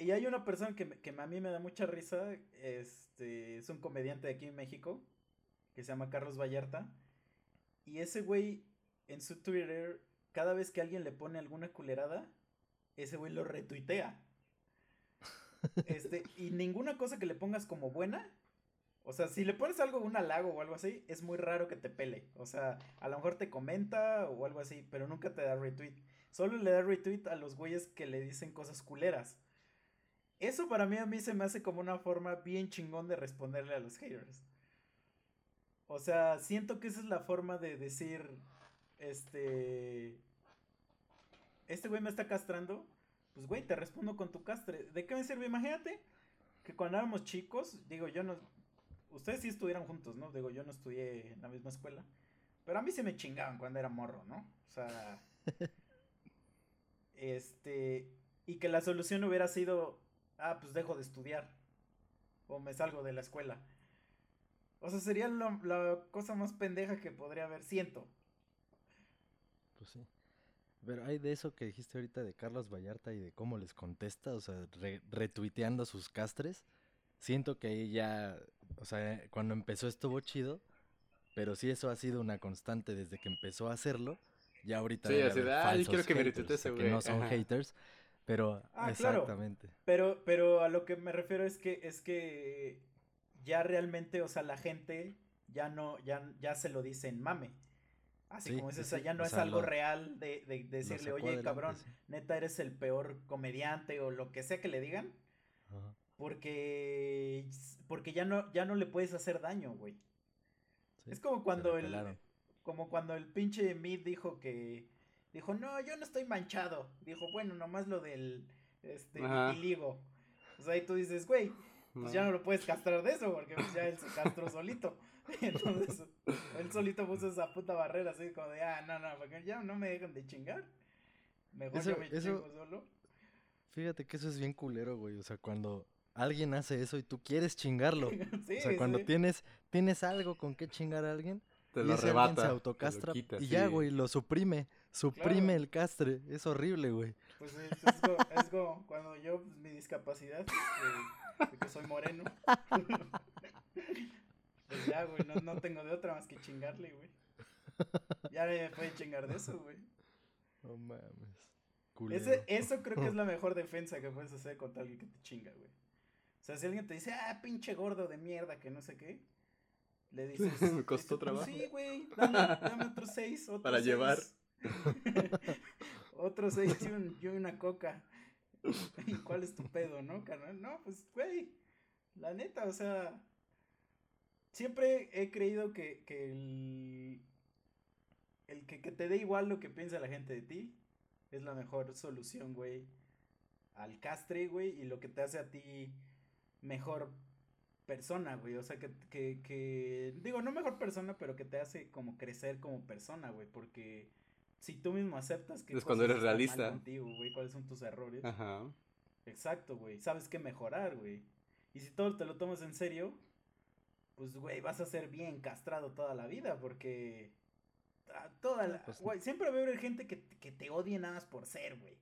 Y hay una persona que, que a mí me da mucha risa. Este. Es un comediante de aquí en México. Que se llama Carlos Vallarta. Y ese güey, en su Twitter, cada vez que alguien le pone alguna culerada, ese güey lo retuitea. Este, y ninguna cosa que le pongas como buena. O sea, si le pones algo, un halago o algo así, es muy raro que te pele. O sea, a lo mejor te comenta o algo así, pero nunca te da retweet. Solo le da retweet a los güeyes que le dicen cosas culeras. Eso para mí a mí se me hace como una forma bien chingón de responderle a los haters. O sea, siento que esa es la forma de decir, este, este güey me está castrando, pues güey, te respondo con tu castre. ¿De qué me sirve? Imagínate que cuando éramos chicos, digo, yo no, ustedes sí estuvieran juntos, ¿no? Digo, yo no estudié en la misma escuela, pero a mí se me chingaban cuando era morro, ¿no? O sea, este, y que la solución hubiera sido, ah, pues dejo de estudiar, o me salgo de la escuela. O sea, sería la cosa más pendeja que podría haber, siento. Pues sí. Pero hay de eso que dijiste ahorita de Carlos Vallarta y de cómo les contesta, o sea, retuiteando sus castres. Siento que ahí ya, o sea, cuando empezó estuvo chido, pero sí eso ha sido una constante desde que empezó a hacerlo. Ya ahorita sí, así de, ah, yo quiero que me ese güey. Que no son haters, pero ah, exactamente. Pero, pero a lo que me refiero es que, es que ya realmente, o sea, la gente ya no, ya, ya se lo dicen mame. Así como es, ya no es algo real de, de, decirle, oye, cabrón, neta eres el peor comediante o lo que sea que le digan. Porque, porque ya no, ya no le puedes hacer daño, güey. es como cuando el, como cuando el pinche Mid dijo que, dijo, no, yo no estoy manchado. Dijo, bueno, nomás lo del, este, ligo. O sea, y tú dices, güey, pues ya no lo puedes castrar de eso, porque pues ya él se castró solito. Entonces, él solito puso esa puta barrera así como de, ah, no, no, porque ya no me dejan de chingar. Mejor yo me chingo solo. Fíjate que eso es bien culero, güey. O sea, cuando alguien hace eso y tú quieres chingarlo. o sea, cuando tienes, tienes algo con qué chingar a alguien, te lo arrebata, se autocastra y ya, güey, lo suprime. Suprime el castre. Es horrible, güey. Pues es, como, cuando yo, pues, mi discapacidad, que soy moreno. pues ya, güey, no, no tengo de otra más que chingarle, güey. Ya me puede chingar de eso, güey. No mames. Ese, eso creo que es la mejor defensa que puedes hacer contra alguien que te chinga, güey. O sea, si alguien te dice, ah, pinche gordo de mierda, que no sé qué, le dices. Me costó pues trabajo. Sí, güey, dame, dame otros seis. Otros Para llevar. otros seis y, una coca. ¿Y cuál es tu pedo, no, carnal? No, pues, güey, la neta, o sea, siempre he creído que, que el, el que, que, te dé igual lo que piensa la gente de ti es la mejor solución, güey, al castre, güey, y lo que te hace a ti mejor persona, güey, o sea, que, que, que, digo, no mejor persona, pero que te hace como crecer como persona, güey, porque si tú mismo aceptas que... Es cuando eres realista. Contigo, güey, cuáles son tus errores. Ajá. Exacto, güey, sabes qué mejorar, güey. Y si todo te lo tomas en serio, pues, güey, vas a ser bien castrado toda la vida, porque... Toda la... Pues güey, siempre va a haber gente que, que te odie nada más por ser, güey.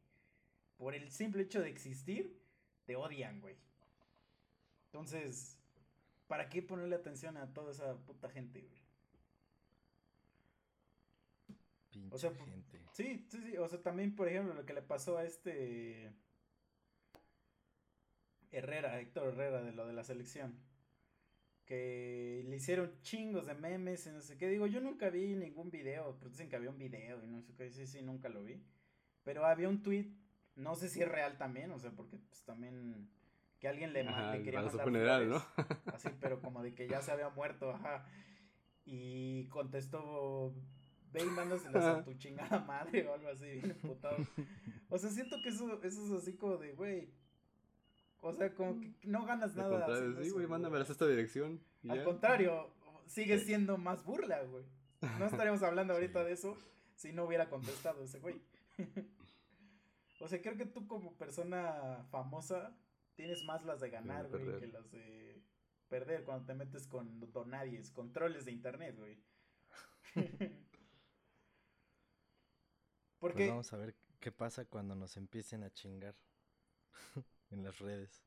Por el simple hecho de existir, te odian, güey. Entonces, ¿para qué ponerle atención a toda esa puta gente, güey? o sea, gente. Sí, sí, sí. O sea, también, por ejemplo, lo que le pasó a este. Herrera, Héctor Herrera, de lo de la selección. Que le hicieron chingos de memes y no sé qué. Digo, yo nunca vi ningún video. Pero dicen que había un video y no sé qué. Sí, sí, nunca lo vi. Pero había un tweet. No sé si es real también, o sea, porque pues también. Que alguien le, le quería mandar. funeral, ¿no? así, pero como de que ya se había muerto, ajá. Y contestó ve y mándaselas a tu chingada madre o algo así, bien putado. O sea, siento que eso, eso es así como de, güey. O sea, como que no ganas nada. Sí, güey, mándamelas a esta dirección. Al contrario, sigue siendo más burla, güey. No estaríamos hablando ahorita de eso si no hubiera contestado ese güey. o sea, creo que tú como persona famosa tienes más las de ganar, güey, que las de perder cuando te metes con donadies, controles de internet, güey. Pues vamos a ver qué pasa cuando nos empiecen a chingar en las redes.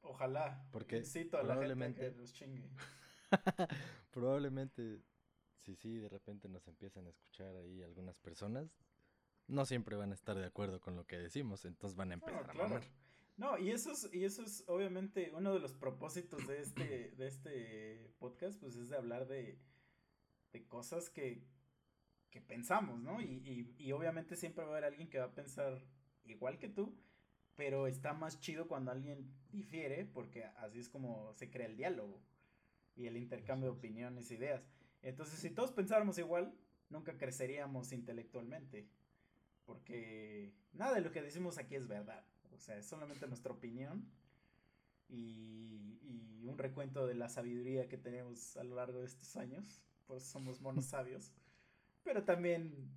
Ojalá. Porque probablemente nos chingue. probablemente, si sí, de repente nos empiezan a escuchar ahí algunas personas, no siempre van a estar de acuerdo con lo que decimos, entonces van a empezar a mamar. No, y eso es, y eso es obviamente uno de los propósitos de este, de este podcast, pues es de hablar de, de cosas que, que pensamos, ¿no? Y, y, y obviamente siempre va a haber alguien que va a pensar igual que tú, pero está más chido cuando alguien difiere, porque así es como se crea el diálogo y el intercambio de opiniones, e ideas. Entonces, si todos pensáramos igual, nunca creceríamos intelectualmente, porque nada de lo que decimos aquí es verdad, o sea, es solamente nuestra opinión y, y un recuento de la sabiduría que tenemos a lo largo de estos años, pues somos monos sabios, pero también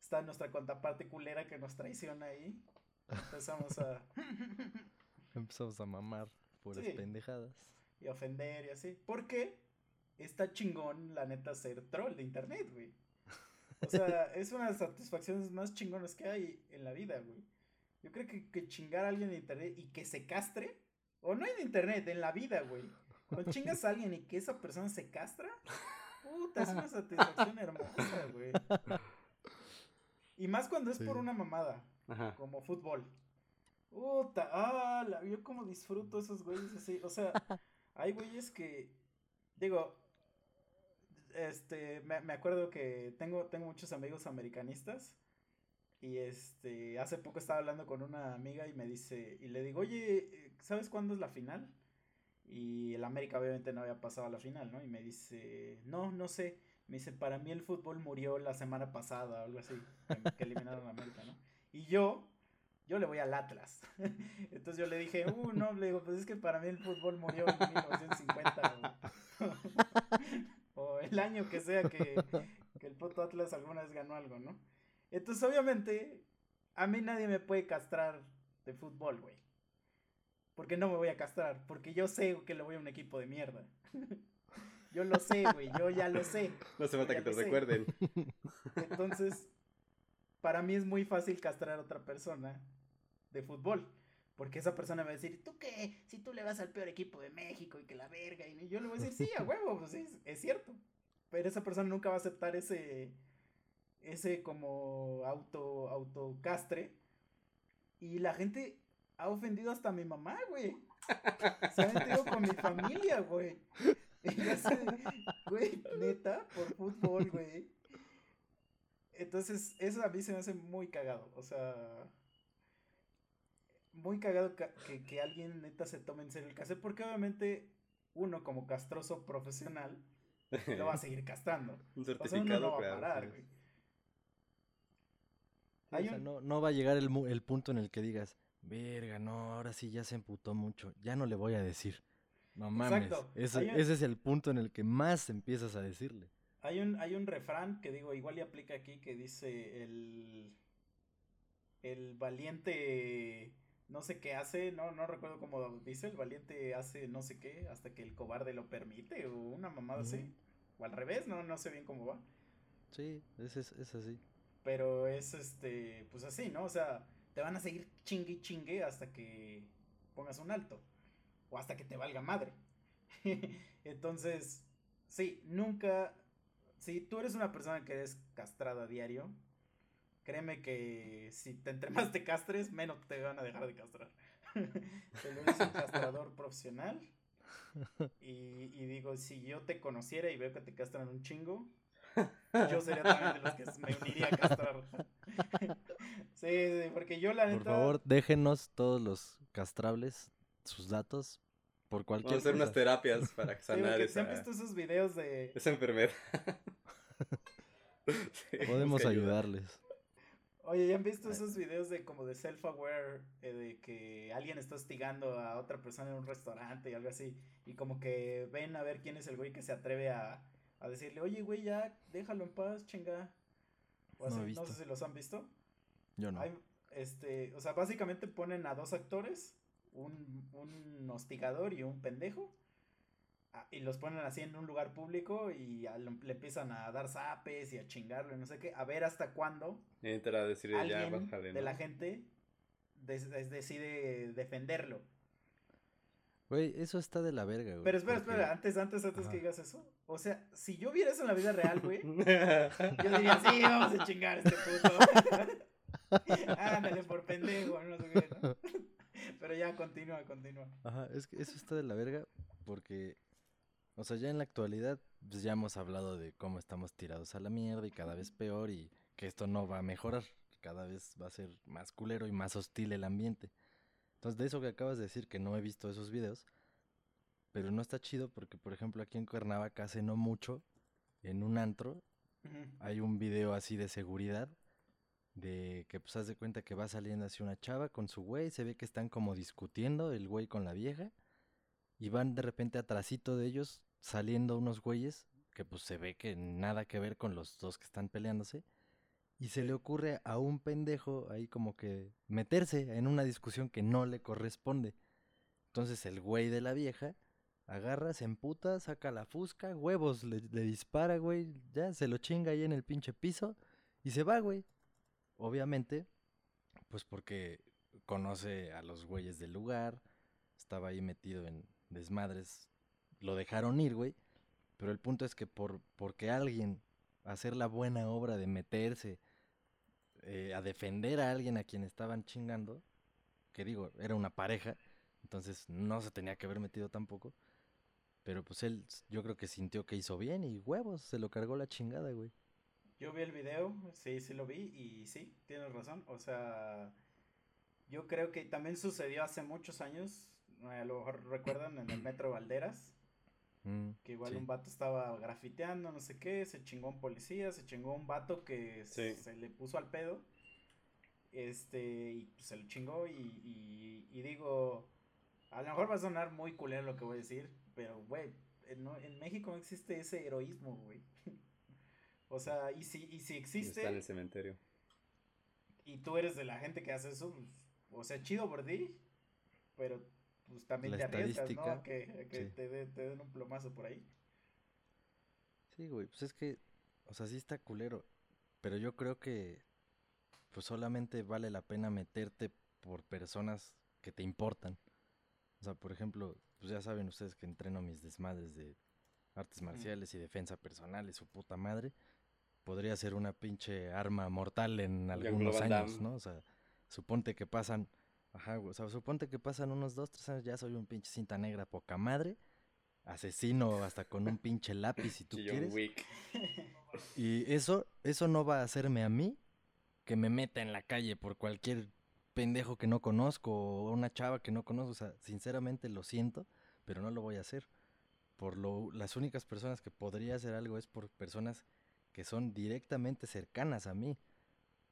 está nuestra contraparte culera que nos traiciona ahí. Empezamos a... Empezamos a mamar puras Sí. pendejadas. y ofender y así. Porque está chingón, la neta, ser troll de internet, güey. O sea, es una de las satisfacciones más chingonas que hay en la vida, güey. Yo creo que, que chingar a alguien en internet y que se castre, o no en internet, en la vida, güey. Cuando chingas a alguien y que esa persona se castra, puta, es una satisfacción hermosa, güey. Y más cuando es por una mamada Ajá. como fútbol. Puta, ah, la- yo como disfruto esos güeyes así. O sea, hay güeyes que, digo, este, me, me acuerdo que tengo, tengo muchos amigos americanistas. Y este, hace poco estaba hablando con una amiga y me dice, y le digo, oye, ¿sabes cuándo es la final? Y el América obviamente no había pasado a la final, ¿no? Y me dice, no, no sé. Me dice, para mí el fútbol murió la semana pasada o algo así, que, eliminaron a América, ¿no? Y yo, yo le voy al Atlas. Entonces yo le dije, uh, no, le digo, pues es que para mí el fútbol murió en 1950 o, o el año que sea que, que el puto Atlas alguna vez ganó algo, ¿no? Entonces obviamente a mí nadie me puede castrar de fútbol, güey. Porque no me voy a castrar, porque yo sé que le voy a un equipo de mierda. Yo lo sé, güey, yo ya lo sé. No hace falta que te recuerden. Entonces, para mí es muy fácil castrar a otra persona de fútbol. Porque esa persona me va a decir, ¿tú qué? Si tú le vas al peor equipo de México y que la verga. Y yo le voy a decir, sí, a huevo, pues sí, es cierto. Pero esa persona nunca va a aceptar ese, ese como auto, autocastre. Y la gente ha ofendido hasta a mi mamá, güey. Se ha metido con mi familia, güey. Güey, neta, por fútbol, güey. Entonces, eso a mí se me hace muy cagado. O sea, muy cagado ca- que, que alguien neta se tome en serio el caso. Porque obviamente uno como castroso profesional lo va a seguir castrando. Un O sea, uno certificado, no va a parar, güey. Sí, Hay o sea, un- no, no va a llegar el, punto en el que digas, verga, no, ahora sí ya se emputó mucho, ya no le voy a decir. No mames, ese, hay un- ese es el punto en el que más empiezas a decirle. Hay un, hay un refrán que digo, igual y aplica aquí, que dice el, el valiente no sé qué hace, no, no recuerdo cómo dice, el valiente hace no sé qué hasta que el cobarde lo permite, o una mamada así, o al revés, no, no sé bien cómo va, Sí, es, es, es así. Pero es este, pues así, ¿no? O sea, te van a seguir chingue y chingue hasta que pongas un alto, o hasta que te valga madre. Entonces, sí, nunca, si tú eres una persona que eres castrada a diario, créeme que si te entre más te castres, menos te van a dejar de castrar. te lo dice un castrador profesional. Y, y digo, si yo te conociera y veo que te castran un chingo, yo sería también de los que me uniría a castrar. sí, sí, porque yo la Por neta... favor, déjenos todos los castrables, sus datos, por cualquier Vamos a hacer unas terapias para sanar porque ¿sí han esa, visto esos videos de... esa enfermedad. Sí, Podemos ayudarles. Oye, ¿ya han visto esos videos de como de self-aware, eh, de que alguien está hostigando a otra persona en un restaurante y algo así, y como que ven a ver quién es el güey que se atreve a, a decirle, oye, güey, ya, déjalo en paz, chinga. O No sé si los han visto. Yo no. Hay, este, o sea, básicamente ponen a dos actores, un, un hostigador y un pendejo, a- y los ponen así en un lugar público y a- le empiezan a dar zapes y a chingarlo y no sé qué, a ver hasta cuándo entra a decirle ya, alguien bájale, de la gente des- des- decide defenderlo. Güey, eso está de la verga, güey. Pero espera, porque- espera, antes, antes, antes Ajá. que digas eso. O sea, si yo viera eso en la vida real, güey, yo diría, sí, vamos a chingar a este puto. Ándale por pendejo, no sé qué, ¿no? Pero ya, continúa, continúa. Ajá, es que eso está de la verga porque, o sea, ya en la actualidad, pues ya hemos hablado de cómo estamos tirados a la mierda y cada vez peor y que esto no va a mejorar, cada vez va a ser más culero y más hostil el ambiente. Entonces, de eso que acabas de decir, que no he visto esos videos, pero no está chido porque, por ejemplo, aquí en Cuernavaca hace no mucho, en un antro, hay un video así de seguridad de que pues haz de cuenta que va saliendo así una chava con su güey, se ve que están como discutiendo el güey con la vieja y van de repente atrasito de ellos saliendo unos güeyes que pues se ve que nada que ver con los dos que están peleándose y se le ocurre a un pendejo ahí como que meterse en una discusión que no le corresponde. Entonces el güey de la vieja agarra, se emputa, saca la fusca, huevos, le, le dispara, güey, ya se lo chinga ahí en el pinche piso y se va, güey. Obviamente, pues porque conoce a los güeyes del lugar, estaba ahí metido en desmadres, lo dejaron ir, güey. Pero el punto es que por porque alguien hacer la buena obra de meterse eh, a defender a alguien a quien estaban chingando, que digo, era una pareja, entonces no se tenía que haber metido tampoco. Pero pues él, yo creo que sintió que hizo bien y huevos, se lo cargó la chingada, güey. Yo vi el video, sí, sí lo vi y sí, tienes razón. O sea, yo creo que también sucedió hace muchos años. A lo mejor recuerdan en el Metro Valderas, Mm, que igual sí. un vato estaba grafiteando, no sé qué, se chingó un policía, se chingó un vato que Sí. se le puso al pedo. Este, y pues, se lo chingó y, y, y digo, a lo mejor va a sonar muy culero lo que voy a decir, pero güey, en, no- en México no existe ese heroísmo, güey. O sea, y si, y si existe, Está en el cementerio. y tú eres de la gente que hace eso, pues, o sea, chido por ti, pero pues también La te arriesgas, ¿no? A que, a que sí. te, de- te den un plomazo por ahí. Sí, güey, pues es que, o sea, sí está culero, pero yo creo que, pues solamente vale la pena meterte por personas que te importan. O sea, por ejemplo, pues ya saben ustedes que entreno mis desmadres de artes marciales y defensa personal y su puta madre. Podría ser una pinche arma mortal en algunos años. ¿no? O sea, suponte que pasan, ajá, o sea, suponte que pasan unos dos, tres años, ya soy un pinche cinta negra poca madre, asesino hasta con un pinche lápiz si tú quieres. Wick. Y eso, eso no va a hacerme a mí que me meta en la calle por cualquier pendejo que no conozco o una chava que no conozco. O sea, sinceramente lo siento, pero no lo voy a hacer. Por lo, las únicas personas que podría hacer algo es por personas que son directamente cercanas a mí.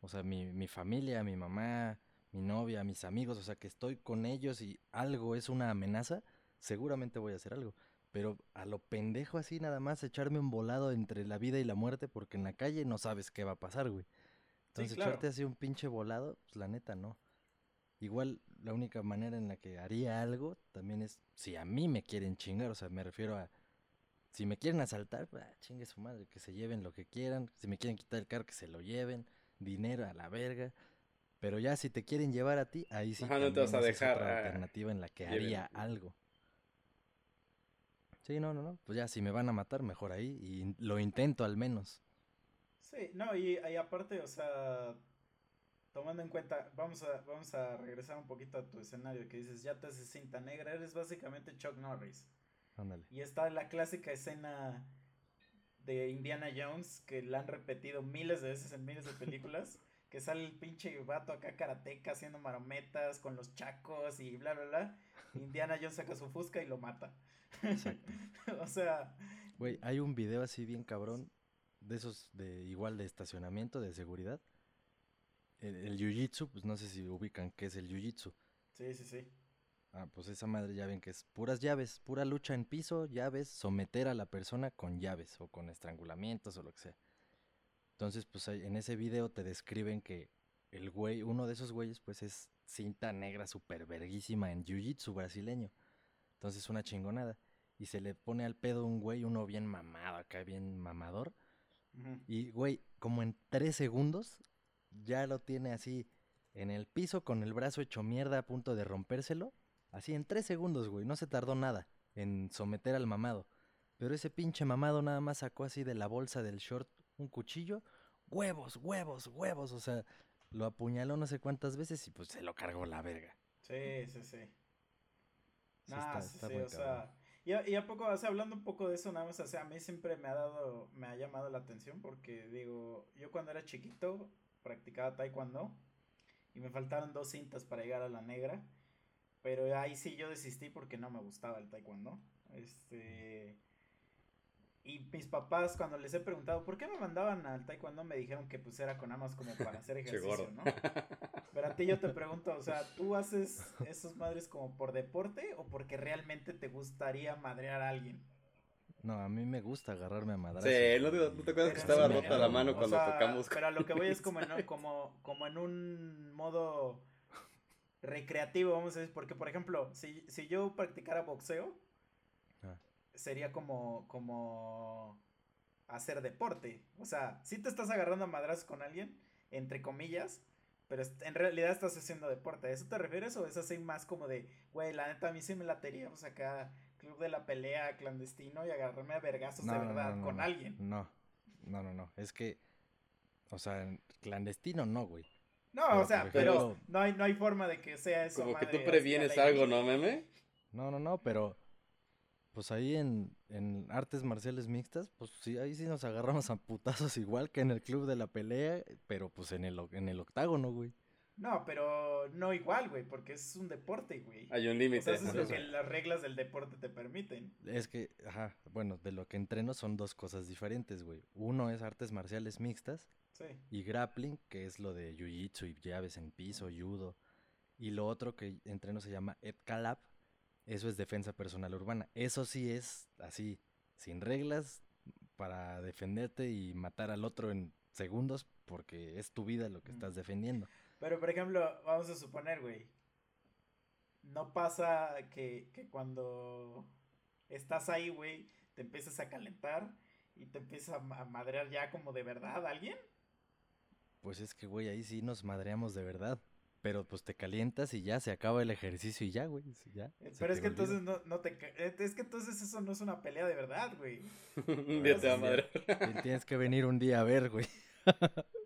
O sea, mi, mi familia, mi mamá, mi novia, mis amigos. O sea, que estoy con ellos y algo es una amenaza, seguramente voy a hacer algo. Pero a lo pendejo así nada más echarme un volado entre la vida y la muerte porque en la calle no sabes qué va a pasar, güey. Entonces claro. echarte así un pinche volado, pues la neta no. Igual la única manera en la que haría algo también es si a mí me quieren chingar, o sea, me refiero a si me quieren asaltar, pues, ah, chingue su madre, que se lleven lo que quieran, si me quieren quitar el carro que se lo lleven, dinero a la verga. Pero ya si te quieren llevar a ti, ahí sí Ajá, no te vas a esa es dejar, otra ah, alternativa en la que lleven. haría algo. Sí, no, no, no. Pues ya, si me van a matar, mejor ahí. Y lo intento al menos. Sí, no, y, y aparte, o sea, tomando en cuenta, vamos a, vamos a regresar un poquito a tu escenario que dices, ya te haces cinta negra, eres básicamente Chuck Norris. Ándale. Y está la clásica escena de Indiana Jones que la han repetido miles de veces en miles de películas. que sale el pinche vato acá karateca haciendo marometas con los chacos y bla, bla, bla. Indiana Jones saca su fusca y lo mata. Exacto. o sea, Güey, hay un video así bien cabrón. De esos de igual de estacionamiento, de seguridad. El, el jiu-jitsu, pues no sé si ubican qué es el jiu-jitsu. sí, sí, sí. Ah, pues esa madre ya ven que es puras llaves, pura lucha en piso, llaves, someter a la persona con llaves o con estrangulamientos o lo que sea. Entonces, pues en ese video te describen que el güey, uno de esos güeyes, pues es cinta negra super verguísima en jiu-jitsu brasileño. Entonces, una chingonada. Y se le pone al pedo un güey, uno bien mamado acá, bien mamador. Y, güey, como en tres segundos, ya lo tiene así en el piso con el brazo hecho mierda a punto de rompérselo. Así en tres segundos, güey. No se tardó nada en someter al mamado. Pero ese pinche mamado nada más sacó así de la bolsa del short un cuchillo. Huevos, huevos, huevos. O sea, lo apuñaló no sé cuántas veces y pues se lo cargó la verga. Sí, sí, sí. Sí, Ah, está, sí, está sí, muy o sea, y a, y a poco, o sea, hablando un poco de eso nada más, o sea, a mí siempre me ha dado, me ha llamado la atención porque digo, yo cuando era chiquito practicaba taekwondo y me faltaron dos cintas para llegar a la negra, pero ahí sí yo desistí porque no me gustaba el taekwondo, este, y mis papás cuando les he preguntado por qué me mandaban al taekwondo me dijeron que pues era con más como para hacer ejercicio. ¿no? Pero a ti yo te pregunto, o sea, ¿tú haces esos madres como por deporte o porque realmente te gustaría madrear a alguien? No, a mí me gusta agarrarme a madrazos. Sí, ¿no te, no te acuerdas que estaba sí, rota la no, mano o cuando sea, tocamos? Pero a lo que voy es como en, un- como, como en un modo recreativo, vamos a decir, porque por ejemplo, si, si yo practicara boxeo, Ah. sería como, como hacer deporte. O sea, si te estás agarrando a madrazos con alguien, entre comillas, pero en realidad estás haciendo deporte. ¿A eso te refieres o es así más como de, güey, la neta a mí sí me latería, pues acá, club de la pelea clandestino y agarrarme a vergazos de No, verdad no, no, con no. alguien? No, no, no, no. Es que, o sea, clandestino no, güey. No, Pero, o sea, pero no hay, no hay forma de que sea eso. Como que tú previenes algo. ¿no, meme? No, no, no, pero pues ahí en, en artes marciales mixtas, pues sí, ahí sí nos agarramos a putazos igual que en el club de la pelea, pero pues en el, o- en el octágono, güey. No, pero no igual, güey, porque es un deporte, güey. Hay un O límite. sea, eso es lo que las reglas del deporte te permiten. Es que, ajá, bueno, de lo que entreno son dos cosas diferentes, güey. Uno es artes marciales mixtas Sí. y grappling, que es lo de jiu-jitsu y llaves en piso, judo. Y lo otro que entreno se llama EPCALAP, eso es defensa personal urbana. Eso sí es así, sin reglas, para defenderte y matar al otro en segundos, porque es tu vida lo que Mm. estás defendiendo. Pero, por ejemplo, vamos a suponer, güey. No pasa que, que cuando estás ahí, güey, te empiezas a calentar y te empiezas a, ma- a madrear ya como de verdad a alguien. Pues es que, güey, ahí sí nos madreamos de verdad. Pero pues te calientas y ya se acaba el ejercicio y ya, güey. Ya, Eh, Pero es que olvida. entonces no, no te... eh, Es que entonces eso no es una pelea de verdad, güey. Un día te va a Sí, madre. Ti- Tienes que venir un día a ver, güey.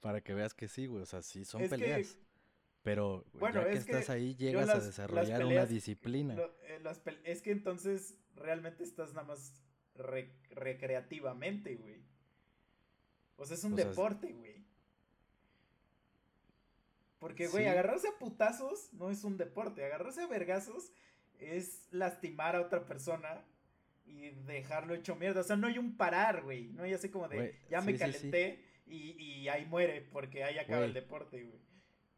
Para que veas que sí, güey. O sea, sí son Es que- peleas. Pero Bueno, ya que es que estás ahí, llegas las- a desarrollar una peleas- disciplina. Lo- eh, las es que entonces realmente estás nada más re- recreativamente, güey. O sea, es un O deporte, güey. Porque, güey, Sí. agarrarse a putazos no es un deporte. Agarrarse a vergazos es lastimar a otra persona y dejarlo hecho mierda. O sea, no hay un parar, güey. No hay así como de, ya me sí, calenté Y, y ahí muere porque ahí acaba el deporte, güey.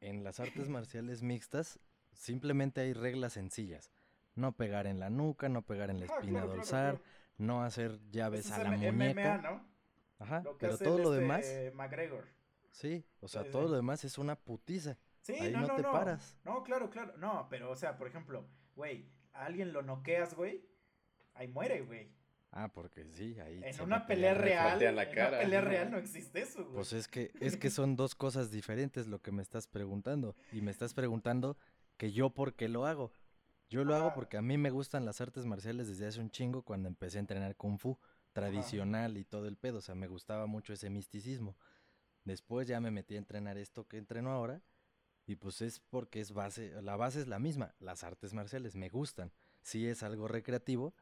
En las artes marciales mixtas simplemente hay reglas sencillas. No pegar en la nuca, no pegar en la Ah, espina claro, dorsal, claro. no hacer llaves a es la M- muñeca. MMA, ¿no? Ajá, pero todo lo este demás, McGregor. sí, o sea, todo lo demás es una putiza. Sí, Ahí no, no no, te no. paras. No, claro, claro. No, pero, o sea, por ejemplo, güey, a alguien lo noqueas, güey, ahí muere, güey. Ah, porque sí, ahí En una pelea real, en cara. una pelea real no existe eso, güey. Pues es que, es que son dos cosas diferentes lo que me estás preguntando. Y me estás preguntando que yo por qué lo hago. Yo lo hago porque a mí me gustan las artes marciales desde hace un chingo cuando empecé a entrenar kung fu tradicional y todo el pedo. O sea, me gustaba mucho ese misticismo. Después ya me metí a entrenar esto que entreno ahora. Y pues es porque es base, la base es la misma. Las artes marciales me gustan. Sí es algo recreativo.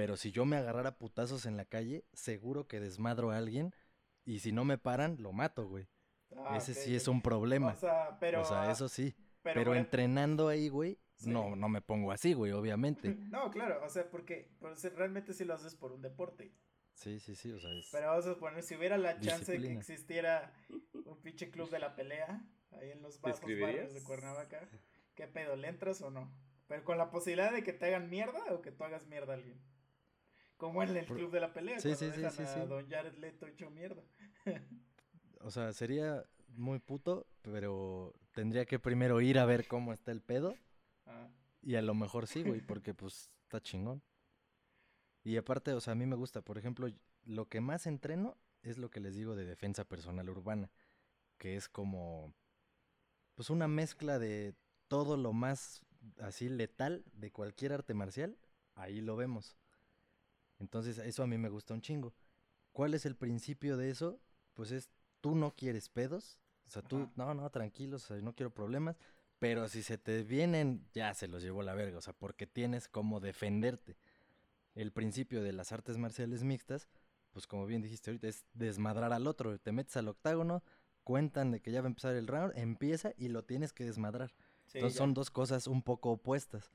Pero si yo me agarrara putazos en la calle, seguro que desmadro a alguien. Y si no me paran, lo mato, güey. Ah, Ese sí es un problema. O sea, pero. o sea, ah, eso sí. pero, entrenando ahí, güey, Sí. no, no me pongo así, güey, obviamente. No, claro, o sea, porque pues, realmente sí lo haces por un deporte. Sí, sí, sí, o sea, es... Pero vamos a poner, si hubiera la chance de que existiera un pinche club de la pelea ahí en los bajos barrios de? Cuernavaca, ¿qué pedo? ¿Le entras o no? Pero con la posibilidad de que te hagan mierda o que tú hagas mierda a alguien. Como en el Por- club de la pelea, Sí, sí, sí, dejan sí, a sí. Don Jared Leto hecho mierda. O sea, sería muy puto, pero tendría que primero ir a ver cómo está el pedo. Ah, Y a lo mejor sí, güey, porque pues está chingón. Y aparte, o sea, a mí me gusta, por ejemplo, lo que más entreno es lo que les digo de defensa personal urbana, que es como, pues una mezcla de todo lo más así letal de cualquier arte marcial, ahí lo vemos. Entonces, eso a mí me gusta un chingo. ¿Cuál es el principio de eso? Pues es, tú no quieres pedos, o sea, tú, Ajá. no, no, tranquilos, o sea, no quiero problemas, Pero si se te vienen, ya se los llevó la verga, o sea, porque tienes como defenderte. El principio de las artes marciales mixtas, pues como bien dijiste ahorita, es desmadrar al otro. Te metes al octágono, cuentan de que ya va a empezar el round, empieza y lo tienes que desmadrar. Sí, Entonces ya. son dos cosas un poco opuestas.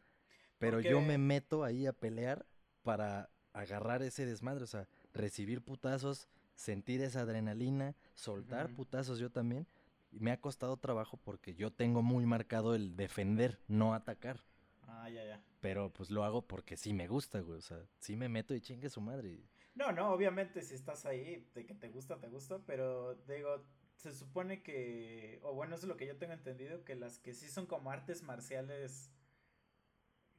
Pero yo me meto ahí a pelear para agarrar ese desmadre, o sea, recibir putazos, sentir esa adrenalina, soltar putazos yo también. Y me ha costado trabajo porque yo tengo muy marcado el defender, no atacar. Ah, ya, ya. Pero pues lo hago porque sí me gusta, güey. O sea, sí me meto y chingue su madre. No, no, obviamente si estás ahí, de que te gusta, te gusta, pero digo, se supone que, o bueno, eso es lo que yo tengo entendido, que las que sí son como artes marciales,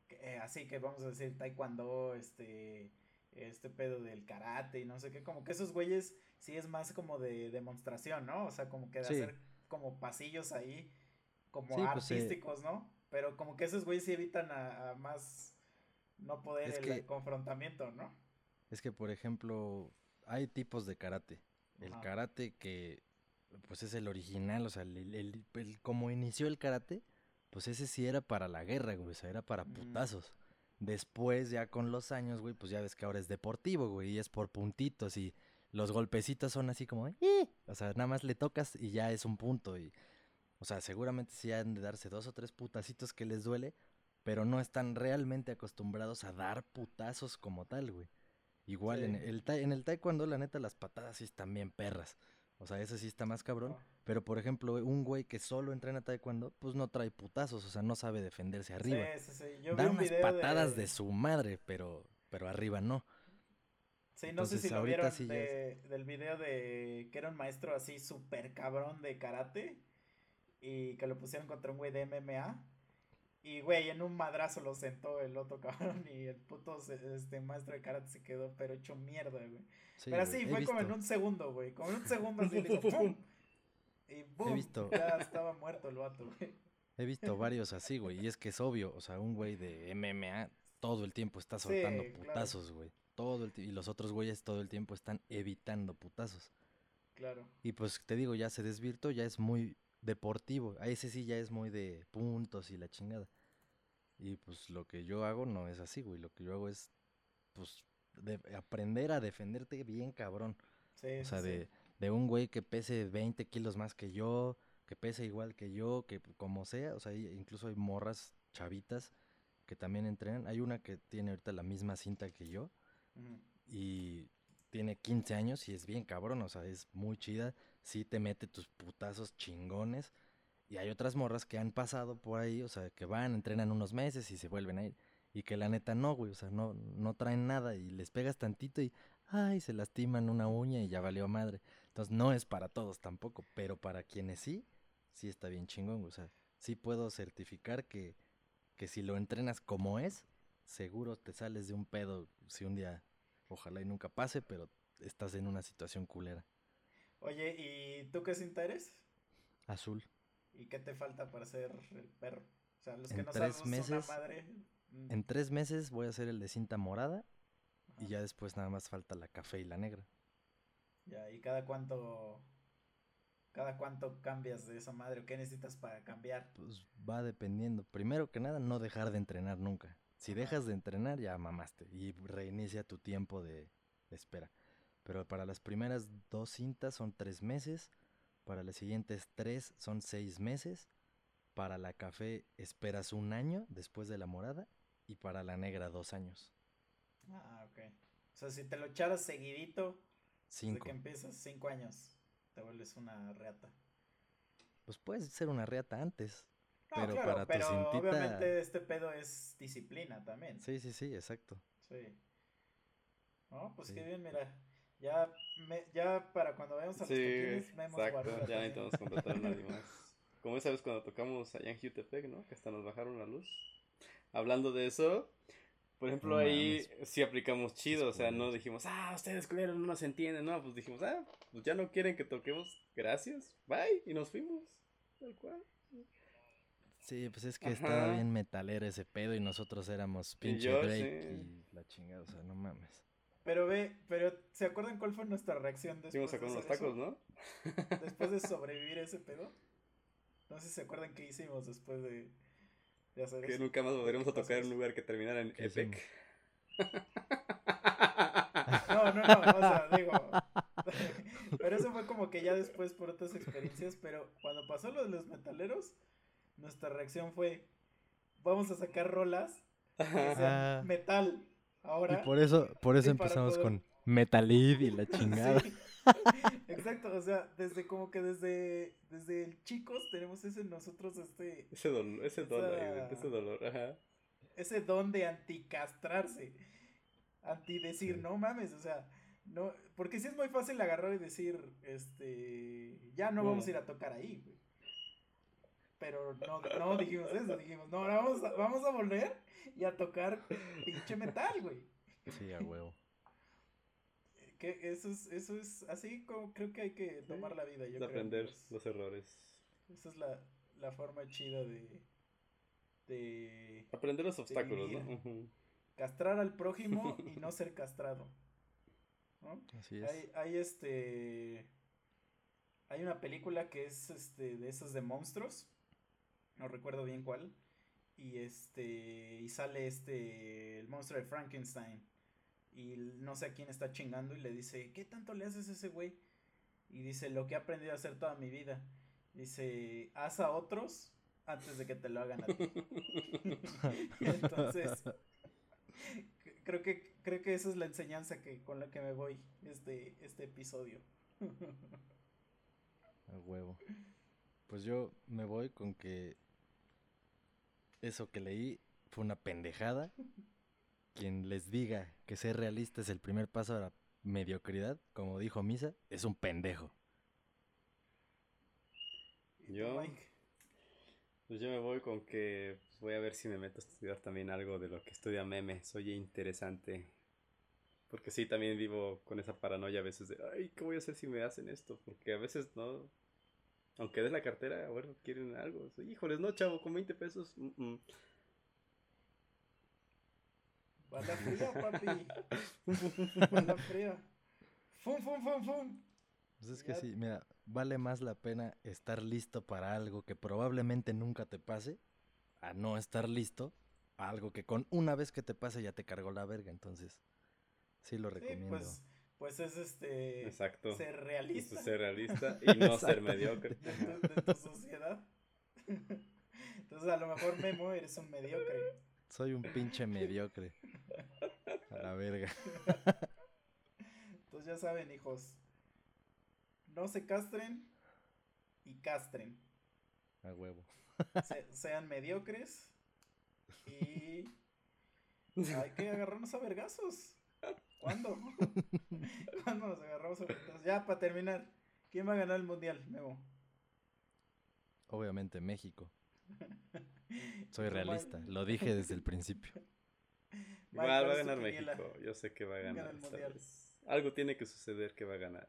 eh, así que vamos a decir taekwondo, este, este pedo del karate y no sé qué, como que esos güeyes sí es más como de demostración, ¿no? O sea, como que de Sí. hacer como pasillos ahí, como Sí, pues, eh, artísticos, ¿no? Pero como que esos güeyes sí evitan a, a más no poder Es el que- confrontamiento, ¿no? Es que, por ejemplo, hay tipos de karate. El karate que, pues es el original, o sea, el, el- el- como inició el karate, pues ese sí era para la guerra, güey, o sea, era para Ujú. putazos. Después, ya con los años, güey, pues ya ves que ahora es deportivo, güey, y es por puntitos y los golpecitos son así como, "Eh", o sea, nada más le tocas y ya es un punto y, o sea, seguramente sí han de darse dos o tres putacitos que les duele, pero no están realmente acostumbrados a dar putazos como tal, güey. Igual en el, en el taekwondo, la neta, las patadas sí están bien perras. O sea, eso sí está más cabrón. Pero, por ejemplo, un güey que solo entrena taekwondo, pues no trae putazos, o sea, no sabe defenderse arriba. Sí, sí, sí. Yo da vi un unas video patadas de... de... su madre, pero, pero arriba no. Sí, no sé si lo vieron sí del video de que era un maestro así súper cabrón de karate y que lo pusieron contra un güey de MMA y güey en un madrazo lo sentó el otro cabrón y el puto este maestro de karate se quedó pero hecho mierda, güey. Sí, pero así he fue como en un segundo, güey, como en un segundo así le hizo ¡pum! y ¡pum! visto- ya estaba muerto el vato, güey. He visto varios así, güey, y es que es obvio, o sea, un güey de MMA todo el tiempo está soltando Sí, claro. putazos, güey. Todo el y los otros güeyes todo el tiempo están evitando putazos. Claro. Y pues te digo, ya se desvirtó, ya es muy deportivo. A ese sí ya es muy de puntos y la chingada. Y pues lo que yo hago no es así, güey. Lo que yo hago es, pues, de- aprender a defenderte bien cabrón. Sí, O sea, sí, de, de un güey que pese 20 kilos más que yo, que pese igual que yo, que como sea. O sea, hay- incluso hay morras chavitas que también entrenan. Hay una que tiene ahorita la misma cinta que yo y tiene 15 años y es bien cabrón, o sea, es muy chida, sí te mete tus putazos chingones. Y hay otras morras que han pasado por ahí, o sea, que van, entrenan unos meses y se vuelven a ir. Y que la neta no, güey, o sea, no, no traen nada y les pegas tantito y, ay, se lastiman una uña y ya valió madre. Entonces no es para todos tampoco, pero para quienes sí, sí está bien chingón, güey, o sea, sí puedo certificar que, que si lo entrenas como es, seguro te sales de un pedo si un día, ojalá y nunca pase, pero estás en una situación culera. Oye, ¿y tú qué cinta eres? Azul. ¿Y qué te falta para ser el perro? O sea, los que En no tres sabemos una meses- madre. mm, En tres meses voy a hacer el de cinta morada y ya después nada más falta la café y la negra. Ya, ¿y cada cuánto cada cuánto cambias de esa madre o qué necesitas para cambiar? Pues va dependiendo. Primero que nada, no dejar de entrenar nunca. Si Ajá. dejas de entrenar, ya mamaste y reinicia tu tiempo de, de espera. Pero para las primeras dos cintas son tres meses, para las siguientes tres son seis meses, para la café esperas un año después de la morada y para la negra dos años. Ah, ok. O sea, si te lo echaras seguidito, desde Cinco. que empiezas cinco años, te vuelves una reata. Pues puedes ser una reata antes. No, Pero claro, para tu pero cintita- obviamente este pedo es disciplina también. Sí, sí, sí, exacto. Sí. No, pues Sí. qué bien, mira. Ya, me, ya para cuando vayamos a los Sí, toquines, vemos exacto, Guarura ya necesitamos contratar a nadie más. Como esa vez cuando tocamos allá en Jutepec, ¿no? Que hasta nos bajaron la luz. Hablando de eso, por ejemplo, No ahí mames. sí aplicamos chido, o sea, no dijimos, ah, ustedes culeros no nos entienden, no, pues dijimos, ah, pues ya no quieren que toquemos, gracias, bye, y nos fuimos, tal cual. Sí, pues es que estaba bien metalero ese pedo y nosotros éramos pinche yo, Drake sí. y la chingada, o sea, no mames. Pero ve, pero ¿se acuerdan cuál fue nuestra reacción después de hacer tacos, eso? ¿no? Después de sobrevivir ese pedo. No sé si se acuerdan qué hicimos después de, de hacer Que eso. nunca más volveremos a ¿Qué tocar en un lugar que terminara en ¿Qué Epic. No, no, no, o sea, digo. Pero eso fue como que ya después por otras experiencias. Pero cuando pasó lo de los metaleros, nuestra reacción fue: Vamos a sacar rolas que sean metal. Ahora. Y por eso, por eso empezamos poder- con Metalid y la chingada. Sí. Exacto, o sea, desde como que desde, desde el chicos tenemos ese nosotros este Ese dolor, ese dolor, Esa- ese dolor, ajá. ese don de anticastrarse. Anti decir, Sí. no mames, o sea, no, porque sí es muy fácil agarrar y decir, este, ya no vamos a ir a tocar ahí, güey. Pero no, no dijimos eso, dijimos, no, ahora vamos a, vamos a volver y a tocar pinche metal, güey. Sí, a huevo. Que eso es, eso es así como creo que hay que tomar la vida, yo Es creo. aprender amigos. los errores. Esa es la, la forma chida de, de Aprender los obstáculos, ¿no? castrar al prójimo y no ser castrado. ¿no? Así es. Hay, hay este. Hay una película que es este de esos de monstruos. No recuerdo bien cuál. Y este. Y sale este. El monstruo de Frankenstein. Y no sé a quién está chingando. Y le dice. ¿Qué tanto le haces a ese güey? Y dice. Lo que he aprendido a hacer toda mi vida. Dice. Haz a otros antes de que te lo hagan a ti. Entonces. Creo que, creo que esa es la enseñanza que, con la que me voy este, este episodio. A huevo. Pues yo me voy con que eso que leí fue una pendejada. Quien les diga que ser realista es el primer paso a la mediocridad, como dijo Misa, es un pendejo. ¿Y tú, Yo- Mike? Pues yo me voy con que voy a ver si me meto a estudiar también algo de lo que estudia meme. Soy interesante. Porque sí, también vivo con esa paranoia a veces de, ay, ¿qué voy a hacer si me hacen esto? Porque a veces no. Aunque des la cartera, bueno, quieren algo. Híjoles, no, chavo, con 20 pesos. mm, mm". Bala fría, papi. Bala fría. Fum, fum, fum, fum. Pues es que Ya- sí, mira, vale más la pena estar listo para algo que probablemente nunca te pase, a no estar listo a algo que con una vez que te pase ya te cargó la verga. Entonces, sí lo Sí, recomiendo. pues, pues es este. Exacto. Ser realista es ser realista y no ser mediocre. de tu, de tu sociedad. Entonces, a lo mejor, Memo, eres un mediocre. Soy un pinche mediocre. A la verga. Entonces, ya saben, hijos. No se castren y castren. A huevo. Se- sean mediocres y hay que agarrarnos a vergazos. ¿Cuándo? ¿Cuándo nos agarramos a? Ya, para terminar, ¿quién va a ganar el mundial, Memo? Obviamente México. Soy realista. Lo dije desde el principio. Igual ¿cuál va a ganar? México. Yo sé que va a ¿Quién ganar. gana esta vez. Algo tiene que suceder que va a ganar.